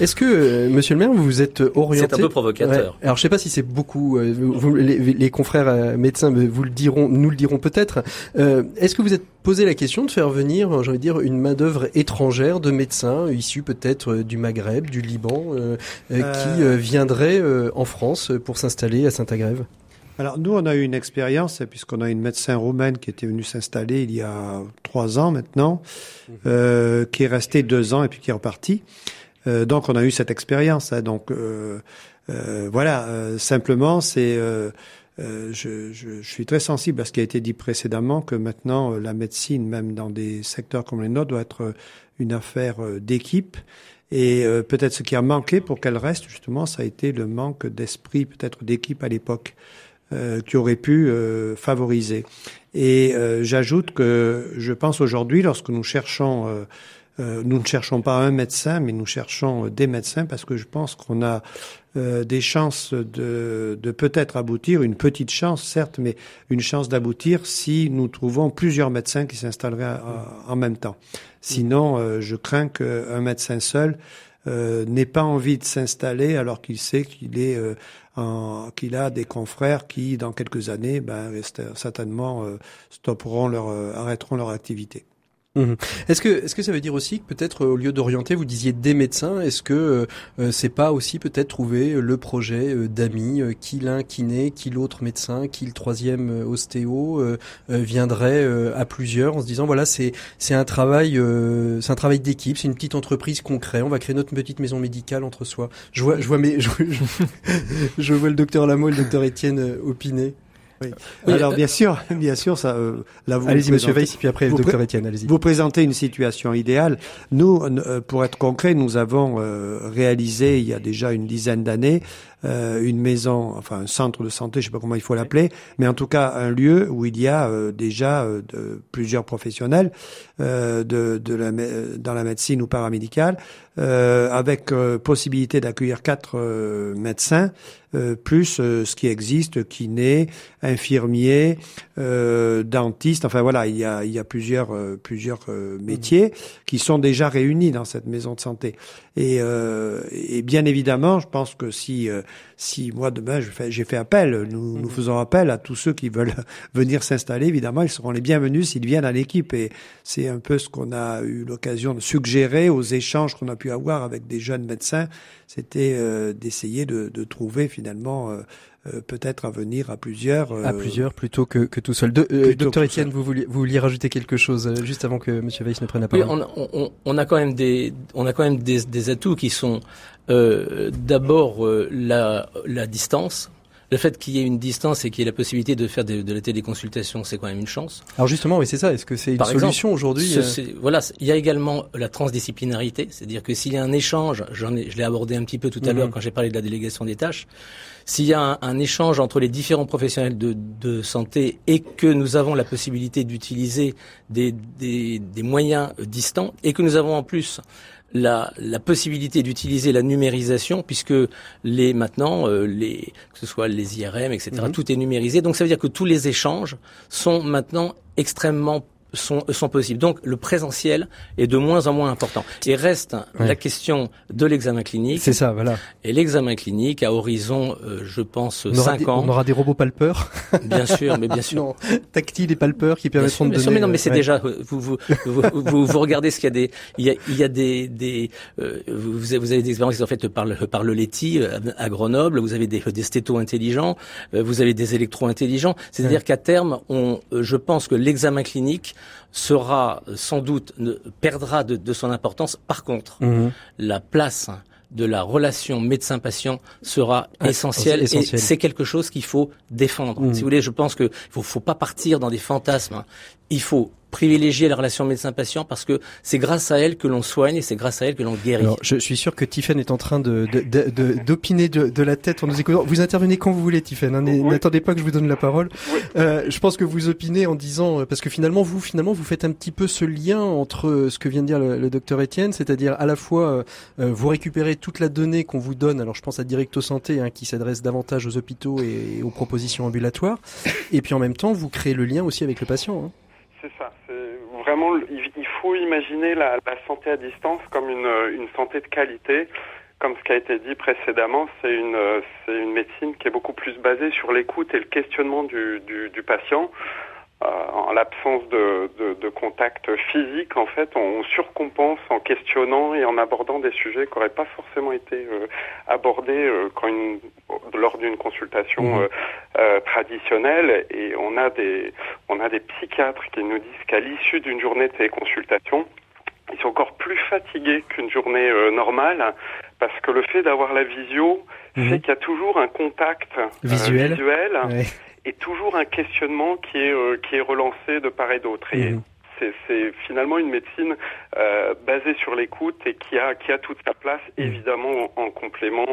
Est-ce que, Monsieur le Maire, vous vous êtes orienté C'est un peu provocateur. Alors, je sais pas si c'est beaucoup. Vous, les, les, confrères médecins vous le diront, nous le dirons peut-être. Est-ce que vous êtes posé la question de faire venir, j'ai envie de dire, une main d'œuvre étrangère de médecins issus peut-être euh, du Maghreb, du Liban, euh, euh, qui viendraient en France pour s'installer à Saint-Agrève alors nous, on a eu une expérience puisqu'on a une médecin roumaine qui était venue s'installer il y a trois ans maintenant, mhm. qui est restée deux ans et puis qui est repartie. donc on a eu cette expérience. Hein, donc voilà, simplement c'est je, je, suis très sensible à ce qui a été dit précédemment, que maintenant la médecine, même dans des secteurs comme les nôtres, doit être une affaire d'équipe et euh, peut-être ce qui a manqué pour qu'elle reste, justement, ça a été le manque d'esprit, peut-être d'équipe à l'époque, euh, qui aurait pu euh, favoriser. Et j'ajoute que je pense aujourd'hui, lorsque nous cherchons nous ne cherchons pas un médecin, mais nous cherchons des médecins parce que je pense qu'on a des chances de, peut-être aboutir, une petite chance certes, mais une chance d'aboutir si nous trouvons plusieurs médecins qui s'installeraient en même temps. Sinon, euh, je crains qu'un médecin seul euh, n'ait pas envie de s'installer alors qu'il sait qu'il est euh, qu'il a des confrères qui, dans quelques années, ben, certainement stopperont leur, arrêteront leur activité. Mhm. Est-ce que est-ce que ça veut dire aussi que peut-être au lieu d'orienter, vous disiez des médecins, est-ce que euh, c'est pas aussi peut-être trouver le projet euh, d'amis, euh, qui l'un kiné, qui l'autre médecin, qui le troisième ostéo viendrait à plusieurs en se disant voilà c'est c'est un travail c'est un travail d'équipe, c'est une petite entreprise qu'on crée, on va créer notre petite maison médicale entre soi. Je vois je vois [LAUGHS] je, vois le docteur Lameau et le docteur Étienne opiner. Oui. Alors bien sûr, [LAUGHS] bien sûr, ça. Euh, là, vous allez-y, Monsieur Weiss, puis après, le docteur Etienne, allez-y. Vous présentez une situation idéale. Nous, euh, pour être concret, nous avons euh, réalisé il y a déjà une dizaine d'années euh, une maison, enfin un centre de santé, je sais pas comment il faut l'appeler, mais en tout cas un lieu où il y a euh, déjà de, plusieurs professionnels de, de la, dans la médecine ou paramédicale, avec possibilité d'accueillir quatre médecins euh, plus euh, ce qui existe, kiné, infirmier, euh, dentiste. Enfin voilà, il y a, il y a plusieurs, plusieurs métiers qui sont déjà réunis dans cette maison de santé. Et, et bien évidemment, je pense que si, si moi demain j'ai fait appel, nous, nous mhm. faisons appel à tous ceux qui veulent [LAUGHS] venir s'installer. Évidemment, ils seront les bienvenus s'ils viennent à l'équipe. Et c'est un peu ce qu'on a eu l'occasion de suggérer aux échanges qu'on a pu avoir avec des jeunes médecins. C'était d'essayer de, de trouver finalement euh, euh, peut-être à venir à plusieurs. à euh, plusieurs plutôt que, que tout seul. docteur Etienne, vous vouliez, vous vouliez rajouter quelque chose juste avant que Monsieur Weiss ne prenne la parole. Oui, on, on, on, a quand même des, on a quand même des, des atouts qui sont d'abord la, la distance le fait qu'il y ait une distance et qu'il y ait la possibilité de faire de, de la téléconsultation, c'est quand même une chance. Alors justement, oui, c'est ça. Est-ce que c'est une solution aujourd'hui euh Voilà, il y a également la transdisciplinarité, c'est-à-dire que s'il y a un échange, j'en ai, je l'ai abordé un petit peu tout à mhm. l'heure quand j'ai parlé de la délégation des tâches, s'il y a un, un, échange entre les différents professionnels de, de, santé et que nous avons la possibilité d'utiliser des, des, des moyens distants et que nous avons en plus la, la possibilité d'utiliser la numérisation, puisque les maintenant, euh, les, que ce soit les IRM, etc., mhm. tout est numérisé. Donc ça veut dire que tous les échanges sont maintenant extrêmement sont, sont possibles. Donc le présentiel est de moins en moins important. Et reste la question de l'examen clinique. C'est ça, voilà. Et l'examen clinique à horizon, euh, je pense, 5 ans. On aura des robots palpeurs. [LAUGHS] Bien sûr, mais bien sûr. Non, tactiles et palpeurs qui permettront de donner... mais non, mais c'est déjà vous vous, vous, vous, regardez ce qu'il y a des il y a, il y a des des euh, vous, avez, vous avez des expériences qui sont faites par le par le Leti euh, à Grenoble. Vous avez des des stétos intelligents. Vous avez des électros intelligents. C'est-à-dire qu'à terme, on je pense que l'examen clinique sera sans doute perdra de, son importance. Par contre, mhm. la place de la relation médecin-patient sera essentielle, et c'est quelque chose qu'il faut défendre. Mhm. Si vous voulez, je pense qu'il faut, faut pas partir dans des fantasmes. Il faut privilégier la relation médecin-patient parce que c'est grâce à elle que l'on soigne et c'est grâce à elle que l'on guérit. Alors, je suis sûr que Tiffen est en train de, d'opiner de, de, la tête en nous écoutant. Vous intervenez quand vous voulez, Tiffen. Hein, N'attendez pas que je vous donne la parole. Euh, je pense que vous opinez en disant parce que finalement vous finalement vous faites un petit peu ce lien entre ce que vient de dire le, docteur Étienne, c'est-à-dire à la fois euh, vous récupérez toute la donnée qu'on vous donne. Alors je pense à Directo Santé hein, qui s'adresse davantage aux hôpitaux et, aux propositions ambulatoires, et puis en même temps vous créez le lien aussi avec le patient. Hein. C'est ça. Vraiment, il faut imaginer la, santé à distance comme une, une, santé de qualité. Comme ce qui a été dit précédemment, c'est une, une médecine qui est beaucoup plus basée sur l'écoute et le questionnement du patient. Euh, en l'absence de, de, de, contact physique, en fait, on surcompense en questionnant et en abordant des sujets qui n'auraient pas forcément été euh, abordés euh, quand une, lors d'une consultation mmh. traditionnelle. Et on a des on a des psychiatres qui nous disent qu'à l'issue d'une journée de téléconsultation, ils sont encore plus fatigués qu'une journée normale parce que le fait d'avoir la visio mmh. fait qu'il y a toujours un contact visuel, visuel et toujours un questionnement qui est euh, qui est relancé de part et d'autre. Et mhm. c'est finalement une médecine euh, basée sur l'écoute et qui a qui a toute sa place mhm. évidemment en, complément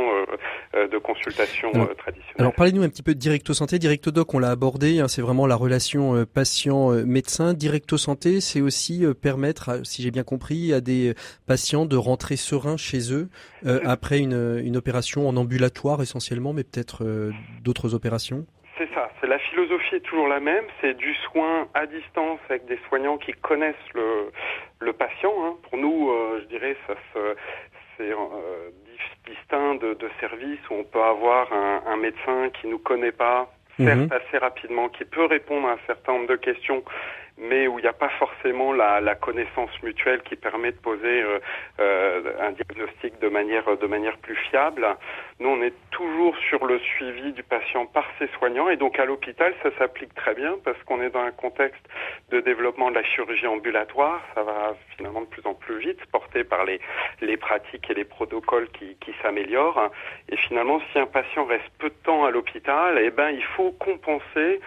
euh, de consultation alors, traditionnelle. Alors parlez-nous un petit peu de Directo Santé. Directo Doc, on l'a abordé. Hein, c'est vraiment la relation patient-médecin. Directo Santé, c'est aussi permettre, si j'ai bien compris, à des patients de rentrer sereins chez eux après une, une opération en ambulatoire essentiellement, mais peut-être d'autres opérations. C'est ça, la philosophie est toujours la même, c'est du soin à distance avec des soignants qui connaissent le, le patient. Hein. Pour nous, euh, je dirais, ça c'est euh, distinct de, de services où on peut avoir un, un médecin qui nous connaît pas, certes mhm. assez rapidement, qui peut répondre à un certain nombre de questions, mais où il n'y a pas forcément la, la, connaissance mutuelle qui permet de poser euh, euh, un diagnostic de manière de manière plus fiable. Nous, on est toujours sur le suivi du patient par ses soignants, et donc à l'hôpital, ça s'applique très bien parce qu'on est dans un contexte de développement de la chirurgie ambulatoire. Ça va finalement de plus en plus vite, porté par les les pratiques et les protocoles qui, qui s'améliorent. Et finalement, si un patient reste peu de temps à l'hôpital, eh ben il faut compenser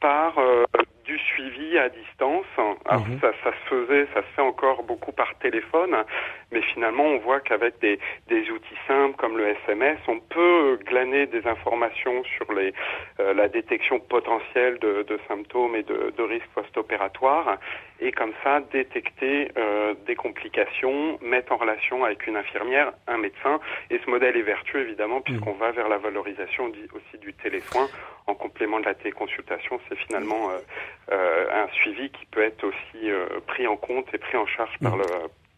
par euh, du suivi à distance. Alors mhm. ça, ça se faisait, ça se fait encore beaucoup par téléphone, mais finalement on voit qu'avec des, des outils simples comme le SMS, on peut glaner des informations sur les, euh, la détection potentielle de, de symptômes et de, de risques post-opératoires et comme ça détecter euh, des complications, mettre en relation avec une infirmière, un médecin. Et ce modèle est vertueux évidemment puisqu'on va vers la valorisation aussi du télésoin en complément de la téléconsultation. C'est finalement euh, euh, un suivi qui peut être aussi pris en compte et pris en charge par le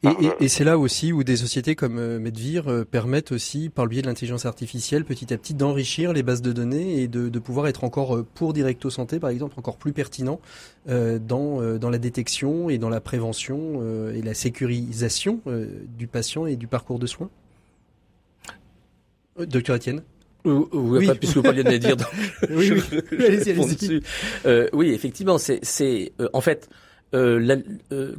et, et, c'est là aussi où des sociétés comme euh, Medvir euh, permettent aussi, par le biais de l'intelligence artificielle, petit à petit d'enrichir les bases de données et de, de, pouvoir être encore, euh, pour Directo Santé par exemple, encore plus pertinent dans, dans la détection et dans la prévention et la sécurisation du patient et du parcours de soins. Docteur Etienne oui, oui. Pas, puisque vous parliez de oui, effectivement, c'est, c'est en fait euh, la,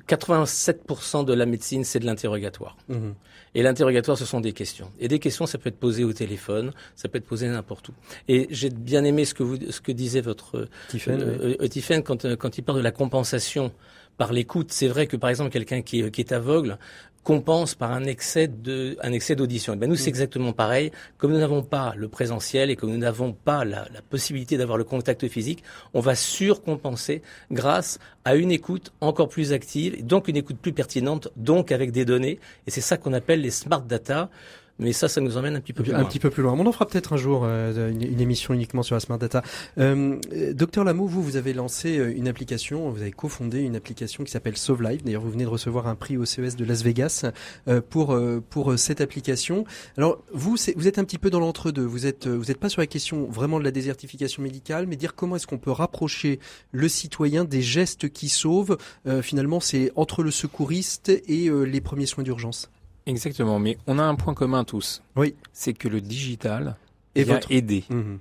87% euh, de la médecine, c'est de l'interrogatoire. Mhm. Et l'interrogatoire, ce sont des questions. Et des questions, ça peut être posé au téléphone, ça peut être posé n'importe où. Et j'ai bien aimé ce que vous, ce que disait votre Tiffen, euh, euh quand, euh, quand il parle de la compensation par l'écoute. C'est vrai que par exemple quelqu'un qui, qui, est aveugle compense par un excès de un excès d'audition. Et ben nous c'est mm. exactement pareil. Comme nous n'avons pas le présentiel et comme nous n'avons pas la, la possibilité d'avoir le contact physique, on va surcompenser grâce à une écoute encore plus active, donc une écoute plus pertinente, donc avec des données. Et c'est ça qu'on appelle les smart data. Mais ça, ça nous emmène un petit peu plus loin. Un petit peu plus loin. On en fera peut-être un jour euh, une, émission uniquement sur la smart data. Euh, docteur Lameau, vous, vous avez lancé euh, une application, vous avez cofondé une application qui s'appelle Sauve Life. D'ailleurs, vous venez de recevoir un prix au CES de Las Vegas euh, pour euh, pour cette application. Alors, vous, vous êtes un petit peu dans l'entre-deux. Vous êtes vous n'êtes pas sur la question vraiment de la désertification médicale, mais dire comment est-ce qu'on peut rapprocher le citoyen des gestes qui sauvent. finalement, c'est entre le secouriste et les premiers soins d'urgence. Exactement, mais on a un point commun tous. Oui. C'est que le digital et vient aider. Mhm.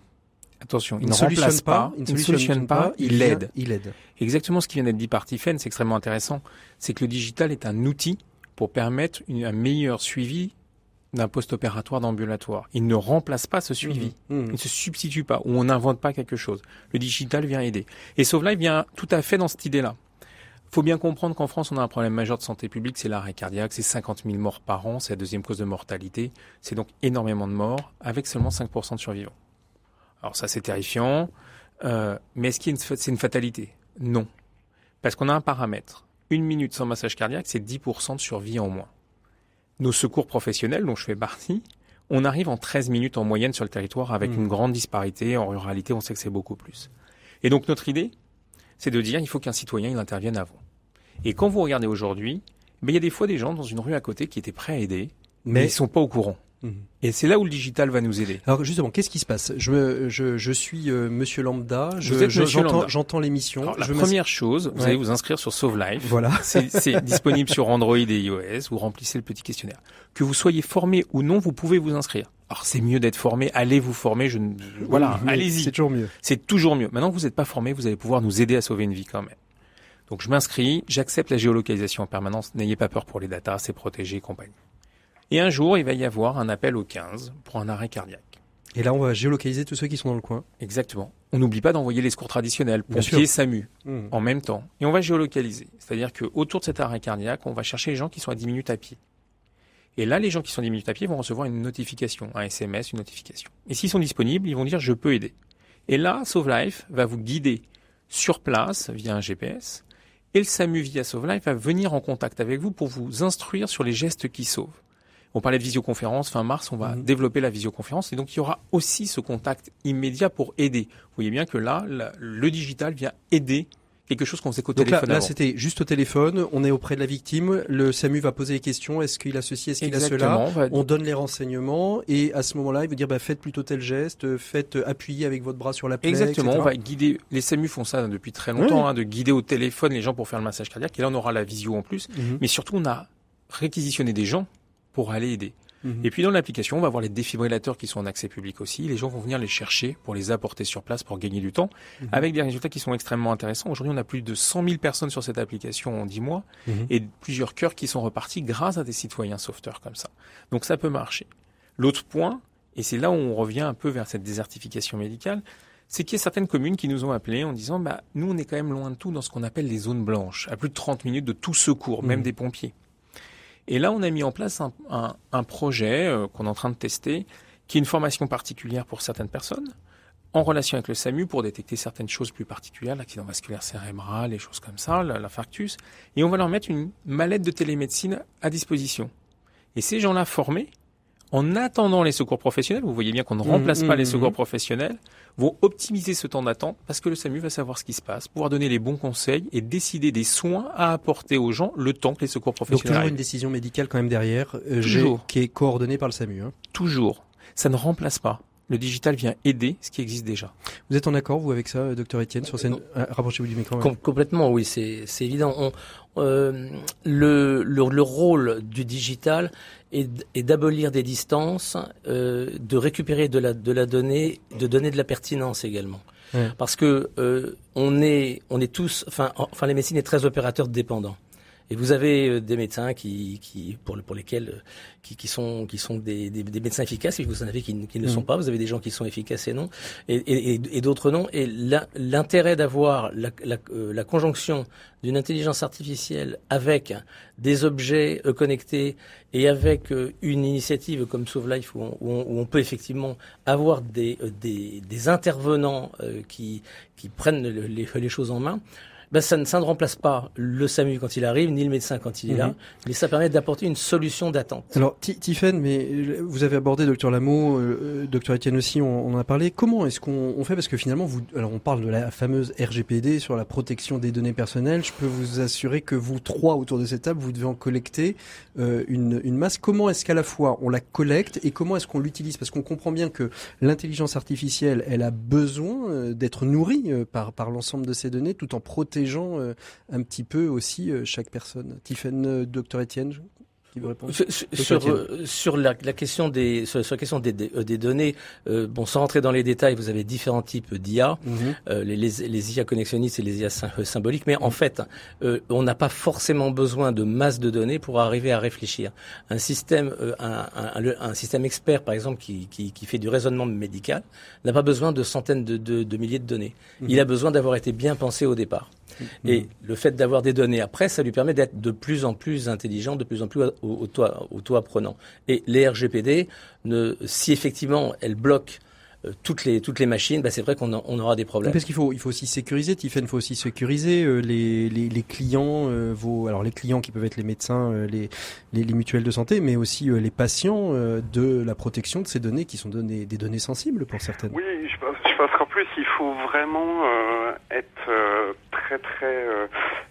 Attention, il, ne remplace pas, il ne solutionne pas, il aide. Il aide. Exactement ce qui vient d'être dit par Tiffen, c'est extrêmement intéressant. C'est que le digital est un outil pour permettre un meilleur suivi d'un post-opératoire d'ambulatoire. Il ne remplace pas ce suivi. Mhm. Mhm. Il ne se substitue pas ou on n'invente pas quelque chose. Le digital vient aider. Et Sauve vient tout à fait dans cette idée-là faut bien comprendre qu'en France, on a un problème majeur de santé publique, c'est l'arrêt cardiaque, c'est 50 000 morts par an, c'est la deuxième cause de mortalité, c'est donc énormément de morts, avec seulement 5% de survivants. Alors ça, c'est terrifiant, euh, mais est-ce qu'il c'est une fatalité? Non. Parce qu'on a un paramètre. Une minute sans massage cardiaque, c'est 10% de survie en moins. Nos secours professionnels, dont je fais partie, on arrive en 13 minutes en moyenne sur le territoire avec mmh. une grande disparité. En ruralité, on sait que c'est beaucoup plus. Et donc notre idée, c'est de dire il faut qu'un citoyen il intervienne avant. Et quand vous regardez aujourd'hui, ben, il y a des fois des gens dans une rue à côté qui étaient prêts à aider, mais, ils ils sont pas au courant. Mhm. Et c'est là où le digital va nous aider. Alors justement, qu'est-ce qui se passe? Je, je, je suis euh, Monsieur Lambda, j'entends l'émission. La première chose, vous allez vous inscrire sur Sauve Life. Voilà. [LAUGHS] C'est disponible sur Android et iOS. Vous remplissez le petit questionnaire. Que vous soyez formé ou non, vous pouvez vous inscrire. Alors c'est mieux d'être formé. Allez vous former. Je, voilà, allez-y. C'est toujours mieux. C'est toujours mieux. Maintenant que vous n'êtes pas formé, vous allez pouvoir nous aider à sauver une vie quand même. Donc je m'inscris, j'accepte la géolocalisation en permanence, n'ayez pas peur pour les datas, c'est protégé et compagnie. Et un jour, il va y avoir un appel au 15 pour un arrêt cardiaque. Et là, on va géolocaliser tous ceux qui sont dans le coin. Exactement. On n'oublie pas d'envoyer les secours traditionnels, pompiers, SAMU, mmh. en même temps. Et on va géolocaliser. C'est-à-dire qu'autour de cet arrêt cardiaque, on va chercher les gens qui sont à 10 minutes à pied. Et là, les gens qui sont à 10 minutes à pied vont recevoir une notification, un SMS, une notification. Et s'ils sont disponibles, ils vont dire je peux aider. Et là, Sauve Life va vous guider sur place via un GPS et le SAMU via Sauve Life va venir en contact avec vous pour vous instruire sur les gestes qui sauvent. On parlait de visioconférence, fin mars, on va mhm. développer la visioconférence et donc il y aura aussi ce contact immédiat pour aider. Vous voyez bien que là, le digital vient aider quelque chose qu'on faisait qu'au téléphone. Là, là c'était juste au téléphone. On est auprès de la victime. Le SAMU va poser les questions. Est-ce qu'il a ceci Est-ce qu'il a cela On donne les renseignements et à ce moment-là, il veut dire bah, faites plutôt tel geste, faites appuyer avec votre bras sur la plaie. Exactement. On va guider. Les SAMU font ça depuis très longtemps, hein, de guider au téléphone les gens pour faire le massage cardiaque. Et là, on aura la visio en plus. Mhm. Mais surtout, on a réquisitionné des gens pour aller aider. Mhm. Et puis dans l'application, on va voir les défibrillateurs qui sont en accès public aussi. Les gens vont venir les chercher pour les apporter sur place pour gagner du temps, mhm. avec des résultats qui sont extrêmement intéressants. Aujourd'hui, on a plus de 100 000 personnes sur cette application en 10 mois mhm. et plusieurs cœurs qui sont repartis grâce à des citoyens sauveteurs comme ça. Donc ça peut marcher. L'autre point, et c'est là où on revient un peu vers cette désertification médicale, c'est qu'il y a certaines communes qui nous ont appelés en disant bah nous on est quand même loin de tout dans ce qu'on appelle les zones blanches, à plus de 30 minutes de tout secours, même mmh. des pompiers. Et là on a mis en place un, projet euh, qu'on est en train de tester, qui est une formation particulière pour certaines personnes, en relation avec le SAMU pour détecter certaines choses plus particulières, l'accident vasculaire cérébral, les choses comme ça, l'infarctus, et on va leur mettre une mallette de télémédecine à disposition. Et ces gens-là formés, en attendant les secours professionnels, vous voyez bien qu'on ne mmh, remplace pas mmh, les secours mmh. professionnels, vont optimiser ce temps d'attente parce que le SAMU va savoir ce qui se passe, pouvoir donner les bons conseils et décider des soins à apporter aux gens le temps que les secours professionnels. Donc toujours une décision médicale quand même derrière, euh, qui est coordonnée par le SAMU. Hein. Toujours. Ça ne remplace pas le digital vient aider ce qui existe déjà. Vous êtes en accord, vous, avec ça, docteur Etienne, sur cette... Ah, rapprochez-vous du micro. complètement, oui, c'est évident. euh, le, le, rôle du digital est, est d'abolir des distances, euh, de récupérer de la, de la donnée, de donner de la pertinence également. Parce que euh, on est on est tous, enfin, enfin, les médecines est très opérateurs dépendants. Et vous avez euh, des médecins qui, qui pour, pour lesquels euh, qui, qui sont qui sont des, des, des, médecins efficaces, et vous en avez qui, qui ne sont mm. pas. Vous avez des gens qui sont efficaces et non, et, et, et d'autres non. Et l'intérêt d'avoir la, la, euh, la, conjonction d'une intelligence artificielle avec des objets connectés et avec une initiative comme Sauve Life où on, où on, peut effectivement avoir des, des, des intervenants qui, qui prennent les, les choses en main ben ça, ne, ça, ne, remplace pas le SAMU quand il arrive, ni le médecin quand il est là, mhm. mais ça permet d'apporter une solution d'attente. Alors, Tiffen, mais vous avez abordé, docteur Lameau, euh, euh, docteur Etienne aussi, on, on, en a parlé. Comment est-ce qu'on fait? Parce que finalement, vous, alors on parle de la fameuse RGPD sur la protection des données personnelles. Je peux vous assurer que vous trois autour de cette table, vous devez en collecter euh, une, une masse. Comment est-ce qu'à la fois on la collecte et comment est-ce qu'on l'utilise? Parce qu'on comprend bien que l'intelligence artificielle, elle a besoin euh, d'être nourrie par, par l'ensemble de ces données, tout en protégeant gens euh, un petit peu aussi euh, chaque personne. Tiffen, euh, docteur Étienne sur, euh, sur, la, la, question des sur, la question des, des, données, euh, bon, sans rentrer dans les détails, vous avez différents types d'IA, mhm. les, les, les, IA connexionnistes et les IA symboliques, mais en fait, on n'a pas forcément besoin de masse de données pour arriver à réfléchir. Un système, un, un, un, système expert, par exemple, qui, qui, qui fait du raisonnement médical, n'a pas besoin de centaines de, de, de milliers de données. Mhm. Il a besoin d'avoir été bien pensé au départ. Et le fait d'avoir des données après, ça lui permet d'être de plus en plus intelligent, de plus en plus auto-apprenant. Et les RGPD, ne, si effectivement elles bloquent euh, toutes les toutes les machines, bah c'est vrai qu'on on aura des problèmes. Parce qu'il faut il faut aussi sécuriser, Tiffen, il faut aussi sécuriser euh, les, les, les clients, euh, vos alors les clients qui peuvent être les médecins, les, les, les mutuelles de santé, mais aussi les patients de la protection de ces données qui sont données des données sensibles pour certaines. Oui, je pense, je pense plus il faut vraiment être très très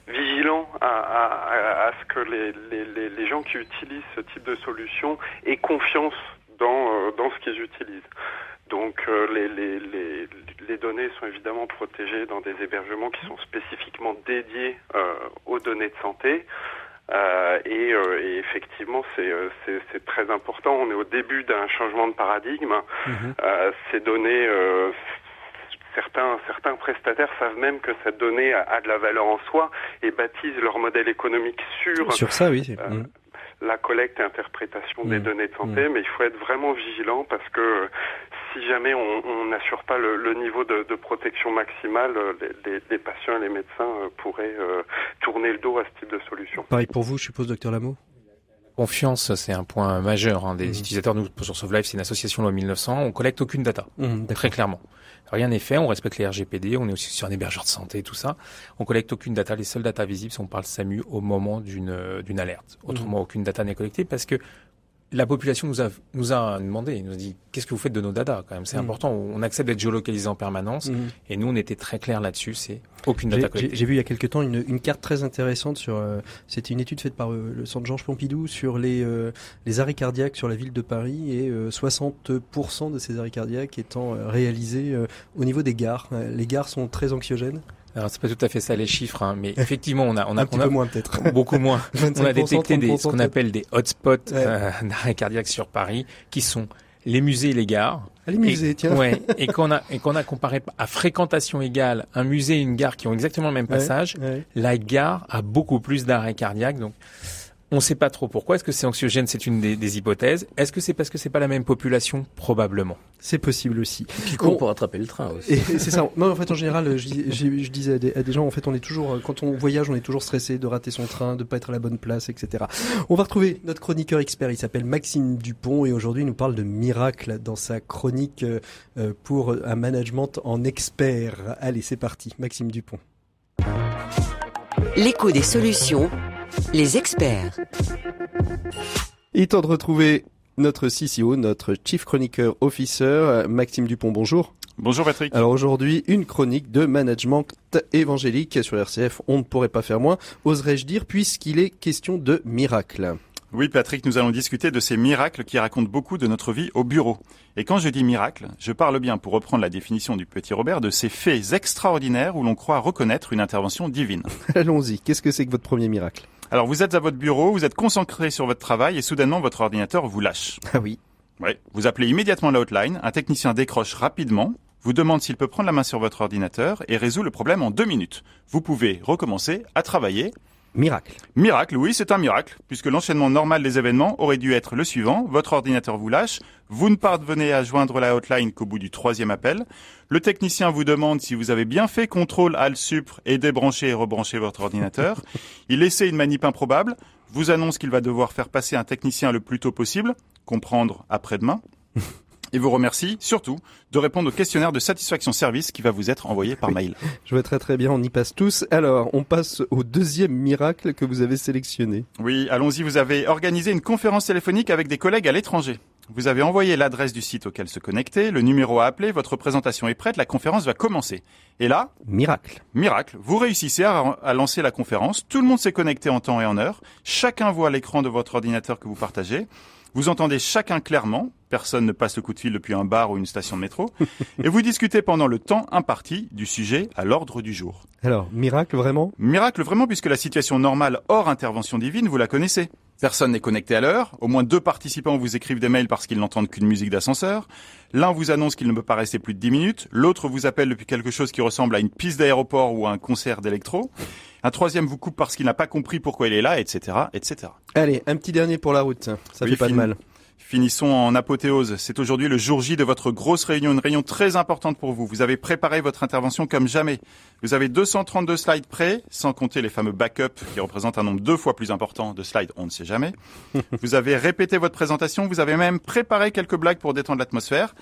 vigilant à, à, à, ce que les, les, les gens qui utilisent ce type de solution aient confiance dans dans ce qu'ils utilisent. Donc euh, les, les, les, les, données sont évidemment protégées dans des hébergements qui sont spécifiquement dédiés euh, aux données de santé. Euh, et, et, effectivement, c'est très important. On est au début d'un changement de paradigme. Mhm. ces données, certains, certains prestataires savent même que cette donnée a, de la valeur en soi et baptisent leur modèle économique sur, sur ça, oui. Mhm la collecte et interprétation des mmh. données de santé, mmh. mais il faut être vraiment vigilant parce que si jamais on n'assure pas le, niveau de, protection maximale, les, les, patients et les médecins euh, pourraient euh, tourner le dos à ce type de solution. Pareil pour vous, je suppose, docteur Lameau Confiance, c'est un point majeur hein, des mmh. utilisateurs. Nous, sur SauveLife, c'est une association loi 1900. On collecte aucune data, très clairement. Rien n'est fait, on respecte les RGPD, on est aussi sur un hébergeur de santé, tout ça. On collecte aucune data, les seules data visibles, si on parle SAMU au moment d'une euh, d'une alerte. Autrement, mmh. aucune data n'est collectée parce que la population nous a, nous a demandé, nous a dit qu'est-ce que vous faites de nos data quand même, c'est mm. important. On accepte d'être géolocalisé en permanence mm. et nous on était très clair là-dessus, c'est aucune data collectée. J'ai vu il y a quelques temps une, une carte très intéressante sur, euh, c'était une étude faite par euh, le Centre Georges Pompidou sur les euh, les arrêts cardiaques sur la ville de Paris et 60% de ces arrêts cardiaques étant réalisés au niveau des gares. Les gares sont très anxiogènes. Alors c'est pas tout à fait ça les chiffres, hein, mais effectivement on a on a, on a moins peut-être [LAUGHS] beaucoup moins. [LAUGHS] on a détecté des, ce qu'on appelle des hotspots euh, d'arrêt cardiaque sur Paris, qui sont les musées et les gares. Ah, les musées, et, tiens. Ouais, et [LAUGHS] qu'on a et qu'on a comparé à fréquentation égale un musée et une gare qui ont exactement le même passage, la gare a beaucoup plus d'arrêts cardiaques, donc On ne sait pas trop pourquoi. Est-ce que c'est anxiogène? C'est une des, hypothèses. Est-ce que c'est parce que c'est pas la même population? Probablement. C'est possible aussi. Puis court pour attraper le train aussi? [LAUGHS] c'est ça. Non, en fait, en général, je, je disais à des, gens, en fait, on est toujours, quand on voyage, on est toujours stressé de rater son train, de pas être à la bonne place, etc. On va retrouver notre chroniqueur expert. Il s'appelle Maxime Dupont et aujourd'hui, il nous parle de miracle dans sa chronique euh, pour un management en expert. Allez, c'est parti. Maxime Dupont. L'écho des solutions les experts. Il est temps de retrouver notre CCO, notre Chief Chroniqueur Officer, Maxime Dupont. Bonjour. Bonjour Patrick. Alors aujourd'hui, une chronique de management évangélique sur RCF. On ne pourrait pas faire moins, oserais-je dire, puisqu'il est question de miracles. Oui, Patrick, nous allons discuter de ces miracles qui racontent beaucoup de notre vie au bureau. Et quand je dis miracles, je parle bien, pour reprendre la définition du petit Robert, de ces faits extraordinaires où l'on croit reconnaître une intervention divine. [LAUGHS] Allons-y. Qu'est-ce que c'est que votre premier miracle? Alors, vous êtes à votre bureau, vous êtes concentré sur votre travail et soudainement votre ordinateur vous lâche. Ah oui. Oui. Vous appelez immédiatement l'outline, un technicien décroche rapidement, vous demande s'il peut prendre la main sur votre ordinateur et résout le problème en deux minutes. Vous pouvez recommencer à travailler Miracle. Miracle, oui, c'est un miracle, puisque l'enchaînement normal des événements aurait dû être le suivant. Votre ordinateur vous lâche, vous ne parvenez à joindre la hotline qu'au bout du troisième appel. Le technicien vous demande si vous avez bien fait contrôle Alt Supre et débrancher et rebrancher votre ordinateur. [LAUGHS] Il essaie une manip improbable, vous annonce qu'il va devoir faire passer un technicien le plus tôt possible, comprendre après-demain [LAUGHS] et vous remercie surtout de répondre au questionnaire de satisfaction service qui va vous être envoyé par mail. Je vois très très bien, on y passe tous. Alors, on passe au deuxième miracle que vous avez sélectionné. Oui, allons-y, vous avez organisé une conférence téléphonique avec des collègues à l'étranger. Vous avez envoyé l'adresse du site auquel se connecter, le numéro à appeler, votre présentation est prête, la conférence va commencer. Et là Miracle. Miracle. Vous réussissez à, à lancer la conférence, tout le monde s'est connecté en temps et en heure, chacun voit l'écran de votre ordinateur que vous partagez. Vous entendez chacun clairement, personne ne passe le coup de fil depuis un bar ou une station de métro, et vous discutez pendant le temps imparti du sujet à l'ordre du jour. Alors, miracle vraiment? Miracle vraiment puisque la situation normale hors intervention divine, vous la connaissez. Personne n'est connecté à l'heure, au moins deux participants vous écrivent des mails parce qu'ils n'entendent qu'une musique d'ascenseur, l'un vous annonce qu'il ne peut pas rester plus de dix minutes, l'autre vous appelle depuis quelque chose qui ressemble à une piste d'aéroport ou à un concert d'électro, un troisième vous coupe parce qu'il n'a pas compris pourquoi il est là, etc., etc. Allez, un petit dernier pour la route. Ça fait pas de mal. Finissons en apothéose. C'est aujourd'hui le jour J de votre grosse réunion, une réunion très importante pour vous. Vous avez préparé votre intervention comme jamais. Vous avez 232 slides prêts, sans compter les fameux backups qui représentent un nombre deux fois plus important de slides, on ne sait jamais. [LAUGHS] vous avez répété votre présentation, vous avez même préparé quelques blagues pour détendre l'atmosphère.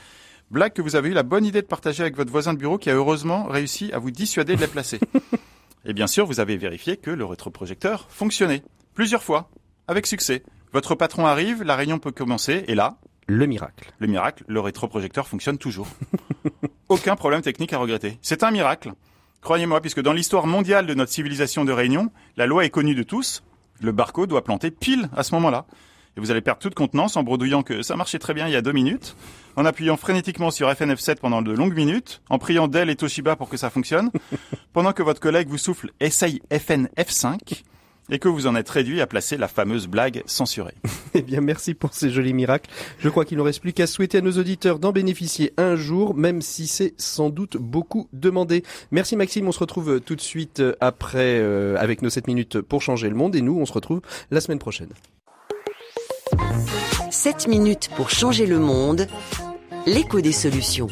Blagues que vous avez eu la bonne idée de partager avec votre voisin de bureau qui a heureusement réussi à vous dissuader de les placer. [LAUGHS] Et bien sûr, vous avez vérifié que le rétroprojecteur fonctionnait. Plusieurs fois. Avec succès. Votre patron arrive, la réunion peut commencer, et là... Le miracle. Le miracle, le rétroprojecteur fonctionne toujours. [LAUGHS] Aucun problème technique à regretter. C'est un miracle. Croyez-moi, puisque dans l'histoire mondiale de notre civilisation de réunion, la loi est connue de tous. Le barcode doit planter pile à ce moment-là. Et vous allez perdre toute contenance en bredouillant que ça marchait très bien il y a deux minutes, en appuyant frénétiquement sur FNF7 pendant de longues minutes, en priant Dell et Toshiba pour que ça fonctionne, [LAUGHS] pendant que votre collègue vous souffle essaye FNF5 et que vous en êtes réduit à placer la fameuse blague censurée. [LAUGHS] eh bien, merci pour ces jolis miracles. Je crois qu'il ne reste plus qu'à souhaiter à nos auditeurs d'en bénéficier un jour, même si c'est sans doute beaucoup demandé. Merci Maxime, on se retrouve tout de suite après euh, avec nos 7 minutes pour changer le monde et nous, on se retrouve la semaine prochaine. 7 minutes pour changer le monde, l'écho des solutions.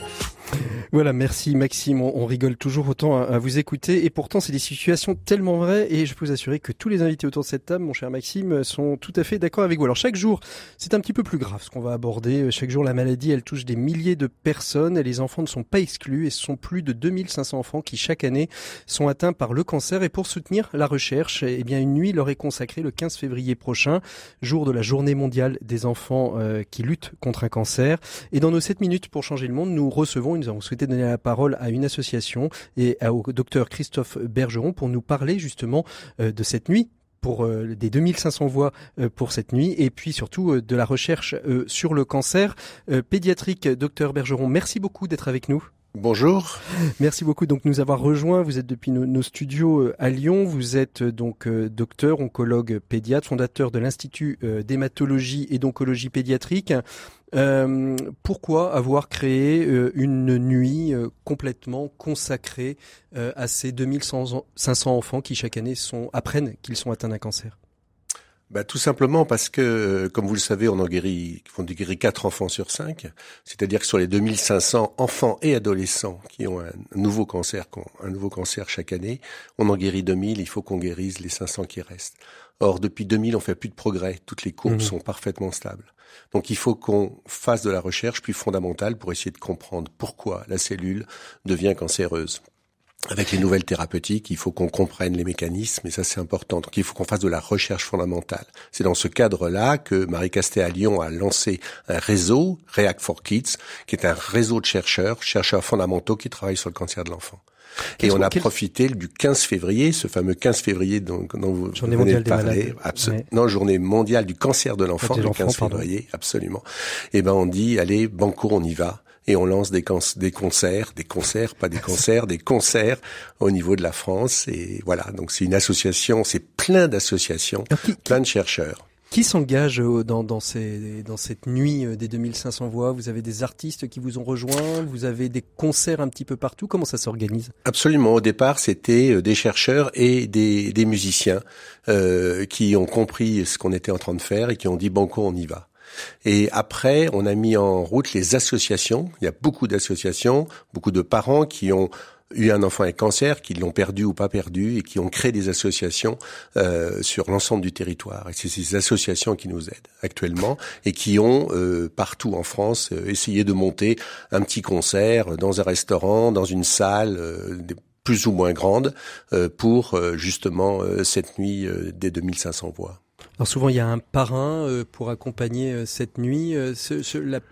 Voilà, merci Maxime. On, rigole toujours autant à, vous écouter. Et pourtant, c'est des situations tellement vraies. Et je peux vous assurer que tous les invités autour de cette table, mon cher Maxime, sont tout à fait d'accord avec vous. Alors, chaque jour, c'est un petit peu plus grave ce qu'on va aborder. Chaque jour, la maladie, elle touche des milliers de personnes. Et les enfants ne sont pas exclus. Et ce sont plus de 2500 enfants qui, chaque année, sont atteints par le cancer. Et pour soutenir la recherche, eh bien, une nuit leur est consacrée le 15 février prochain, jour de la journée mondiale des enfants euh, qui luttent contre un cancer. Et dans nos 7 minutes pour changer le monde, nous recevons, nous avons souhaité donner la parole à une association et au docteur Christophe Bergeron pour nous parler justement euh, de cette nuit pour euh, des 2500 voix euh, pour cette nuit et puis surtout de la recherche sur le cancer pédiatrique. Docteur Bergeron, merci beaucoup d'être avec nous. Bonjour. Merci beaucoup donc nous avoir rejoints. Vous êtes depuis nos, studios à Lyon. Vous êtes donc docteur, oncologue pédiatre, fondateur de l'Institut d'hématologie et d'oncologie pédiatrique. Euh, pourquoi avoir créé euh, une nuit euh, complètement consacrée à ces 2500 enfants qui chaque année sont, apprennent qu'ils sont atteints d'un cancer? Bah, tout simplement parce que, comme vous le savez, on en guérit, on guérit 4 enfants sur 5. C'est-à-dire que sur les 2500 enfants et adolescents qui ont un nouveau cancer, un nouveau cancer chaque année, on en guérit 2000, il faut qu'on guérisse les 500 qui restent. Or, depuis 2000, on fait plus de progrès. Toutes les courbes mmh. sont parfaitement stables. Donc, il faut qu'on fasse de la recherche plus fondamentale pour essayer de comprendre pourquoi la cellule devient cancéreuse avec les nouvelles thérapeutiques, il faut qu'on comprenne les mécanismes, et ça c'est important. Donc il faut qu'on fasse de la recherche fondamentale. C'est dans ce cadre-là que Marie Castet à Lyon a lancé un réseau, React for Kids, qui est un réseau de chercheurs, chercheurs fondamentaux qui travaillent sur le cancer de l'enfant. Et on a profité du 15 février, ce fameux 15 février dont, dont vous journée mondiale de parler, absolument. Non, journée mondiale du cancer de l'enfant, le 15 février, absolument. Et eh ben on dit, allez, banco, on y va et on lance des, des concerts, des concerts, pas des concerts, des concerts au niveau de la France. Et voilà, donc c'est une association, c'est plein d'associations, plein de chercheurs. Qui s'engage euh, dans, dans, ces, dans cette nuit euh, des 2500 voix? Vous avez des artistes qui vous ont rejoint? Vous avez des concerts un petit peu partout? Comment ça s'organise? Absolument. Au départ, c'était euh, des chercheurs et des, des musiciens euh, qui ont compris ce qu'on était en train de faire et qui ont dit banco, on y va. Et après, on a mis en route les associations. Il y a beaucoup d'associations, beaucoup de parents qui ont eu un enfant avec cancer, qui l'ont perdu ou pas perdu, et qui ont créé des associations euh, sur l'ensemble du territoire. Et c'est ces associations qui nous aident actuellement et qui ont euh, partout en France euh, essayé de monter un petit concert dans un restaurant, dans une salle. plus ou moins grande pour justement cette nuit des 2500 voix. Alors souvent il y a un parrain euh, pour accompagner euh, cette nuit. Euh,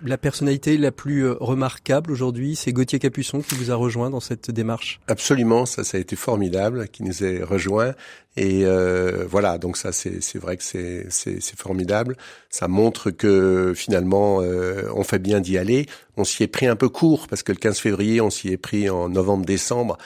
la, personnalité la plus remarquable aujourd'hui, c'est Gauthier Capuçon qui vous a rejoint dans cette démarche. Absolument, ça, ça a été formidable, qui nous a rejoint. Et voilà, donc ça, c'est vrai que c'est formidable. Ça montre que finalement, on fait bien d'y aller. On s'y est pris un peu court parce que le 15 février, on s'y est pris en novembre-décembre.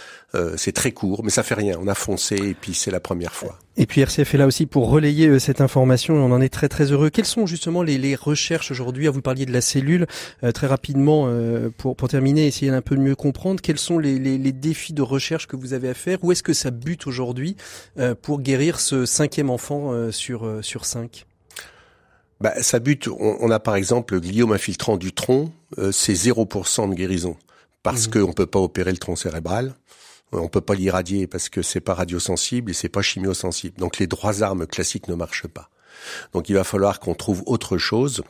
c'est très court, mais ça fait rien. On a foncé et puis c'est la première fois. Et puis RCF est là aussi pour relayer euh, cette information on en est très très heureux. Quelles sont justement les, les recherches aujourd'hui? Vous parliez de la cellule. Euh, très rapidement, euh, pour, pour terminer, essayer d'un peu mieux comprendre, quels sont les, les, les, défis de recherche que vous avez à faire? Où est-ce que ça bute aujourd'hui pour guérir ce cinquième enfant sur, sur cinq? Bah, ça bute, on, a par exemple le gliome infiltrant du tronc, c'est 0% de guérison parce mmh. qu'on ne peut pas opérer le tronc cérébral. On peut pas l'irradier parce que c'est pas radiosensible et c'est pas chimiosensible. Donc les droits armes classiques ne marchent pas. Donc il va falloir qu'on trouve autre chose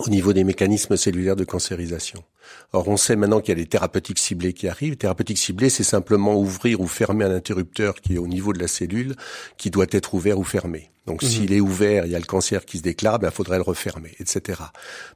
au niveau des mécanismes cellulaires de cancérisation. Or, on sait maintenant qu'il y a des thérapeutiques ciblées qui arrivent. Thérapeutiques ciblées, c'est simplement ouvrir ou fermer un interrupteur qui est au niveau de la cellule, qui doit être ouvert ou fermé. Donc, mhm. s'il est ouvert, il y a le cancer qui se déclare, ben, il faudrait le refermer, etc.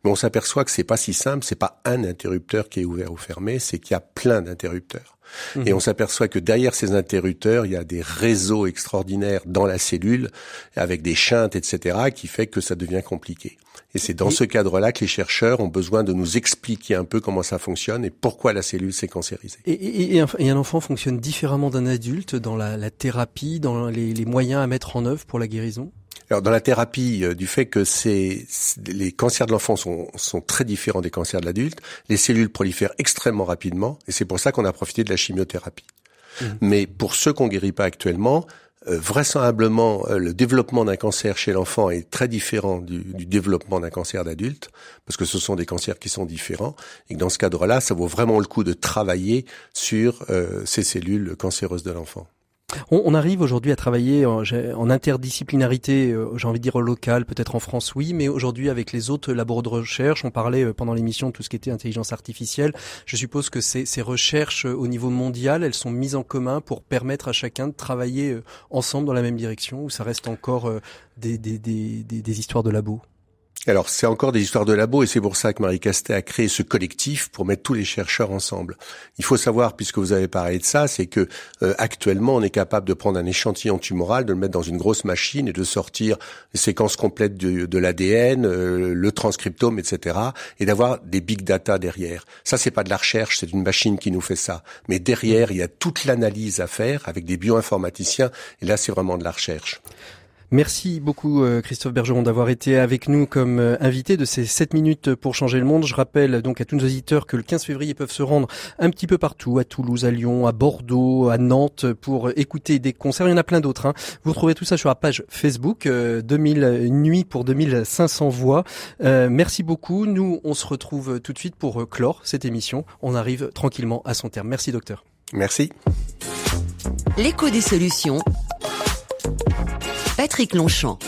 Mais on s'aperçoit que c'est pas si simple. C'est pas un interrupteur qui est ouvert ou fermé, c'est qu'il y a plein d'interrupteurs. Et mhm. on s'aperçoit que derrière ces interrupteurs, il y a des réseaux extraordinaires dans la cellule, avec des chintes, etc., qui fait que ça devient compliqué. Et c'est dans ce cadre-là que les chercheurs ont besoin de nous expliquer un peu comment ça fonctionne et pourquoi la cellule s'est cancérisée. Et, un, enfant fonctionne différemment d'un adulte dans la, thérapie, dans les, moyens à mettre en œuvre pour la guérison? Alors dans la thérapie, euh, du fait que c'est les cancers de l'enfant sont, sont très différents des cancers de l'adulte, les cellules prolifèrent extrêmement rapidement et c'est pour ça qu'on a profité de la chimiothérapie. Mmh. Mais pour ceux qu'on guérit pas actuellement, euh, vraisemblablement, euh, le développement d'un cancer chez l'enfant est très différent du, du développement d'un cancer d'adulte, parce que ce sont des cancers qui sont différents, et que dans ce cadre-là, ça vaut vraiment le coup de travailler sur euh, ces cellules cancéreuses de l'enfant. On, arrive aujourd'hui à travailler en, interdisciplinarité, euh, j'ai envie de dire locale, peut-être en France, oui, mais aujourd'hui avec les autres labos de recherche, on parlait euh, pendant l'émission de tout ce qui était intelligence artificielle. Je suppose que ces, recherches euh, au niveau mondial, elles sont mises en commun pour permettre à chacun de travailler ensemble dans la même direction, ou ça reste encore des, des histoires de labos? Alors, c'est encore des histoires de labo et c'est pour ça que Marie Castet a créé ce collectif pour mettre tous les chercheurs ensemble. Il faut savoir, puisque vous avez parlé de ça, c'est que euh, actuellement, on est capable de prendre un échantillon tumoral, de le mettre dans une grosse machine et de sortir les séquences complètes de, de l'ADN, euh, le transcriptome, etc., et d'avoir des big data derrière. Ça, c'est pas de la recherche, c'est une machine qui nous fait ça. Mais derrière, il y a toute l'analyse à faire avec des bioinformaticiens, et là, c'est vraiment de la recherche. Merci beaucoup euh, Christophe Bergeron d'avoir été avec nous comme euh, invité de ces 7 minutes pour changer le monde. Je rappelle donc à tous nos auditeurs que le 15 février peuvent se rendre un petit peu partout, à Toulouse, à Lyon, à Bordeaux, à Nantes pour écouter des concerts. Il y en a plein d'autres. Hein. Vous retrouvez tout ça sur la page Facebook 2000 euh, nuits pour 2500 voix. merci beaucoup. Nous, on se retrouve tout de suite pour clore cette émission. On arrive tranquillement à son terme. Merci docteur. Merci. L'écho des solutions Patrick Longchamp.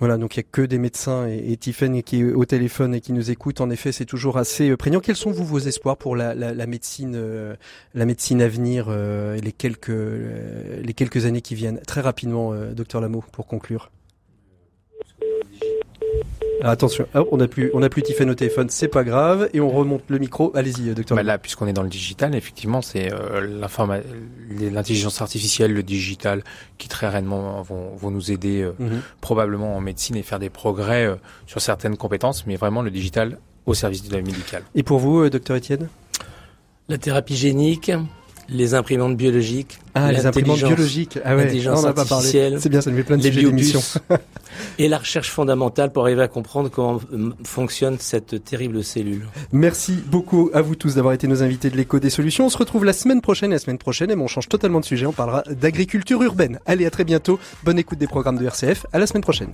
Voilà, donc il n'y a que des médecins et, et Tiffen qui est au téléphone et qui nous écoutent. En effet, c'est toujours assez euh, prégnant. Quels sont vous vos espoirs pour la, médecine, euh, la médecine à venir, euh, les quelques les quelques années qui viennent? Très rapidement, docteur Lameau, pour conclure. Ah, attention, on n'a plus, on a plus Tiffany au téléphone, c'est pas grave, et on remonte le micro. Allez-y, docteur. Bah là, puisqu'on est dans le digital, effectivement, c'est euh, l'intelligence artificielle, le digital, qui très réellement vont, vont nous aider euh, mhm. probablement en médecine et faire des progrès euh, sur certaines compétences, mais vraiment le digital au service de la médicale. Et pour vous, euh, docteur Étienne? La thérapie génique, les imprimantes biologiques, ah, les imprimantes biologiques, ah ouais, l'intelligence artificielle, c'est bien, ça nous met plein de sujets d'émission. [LAUGHS] et la recherche fondamentale pour arriver à comprendre comment fonctionne cette terrible cellule. Merci beaucoup à vous tous d'avoir été nos invités de l'écho des solutions. On se retrouve la semaine prochaine, la semaine prochaine, et on change totalement de sujet, on parlera d'agriculture urbaine. Allez, à très bientôt, bonne écoute des programmes de RCF, à la semaine prochaine.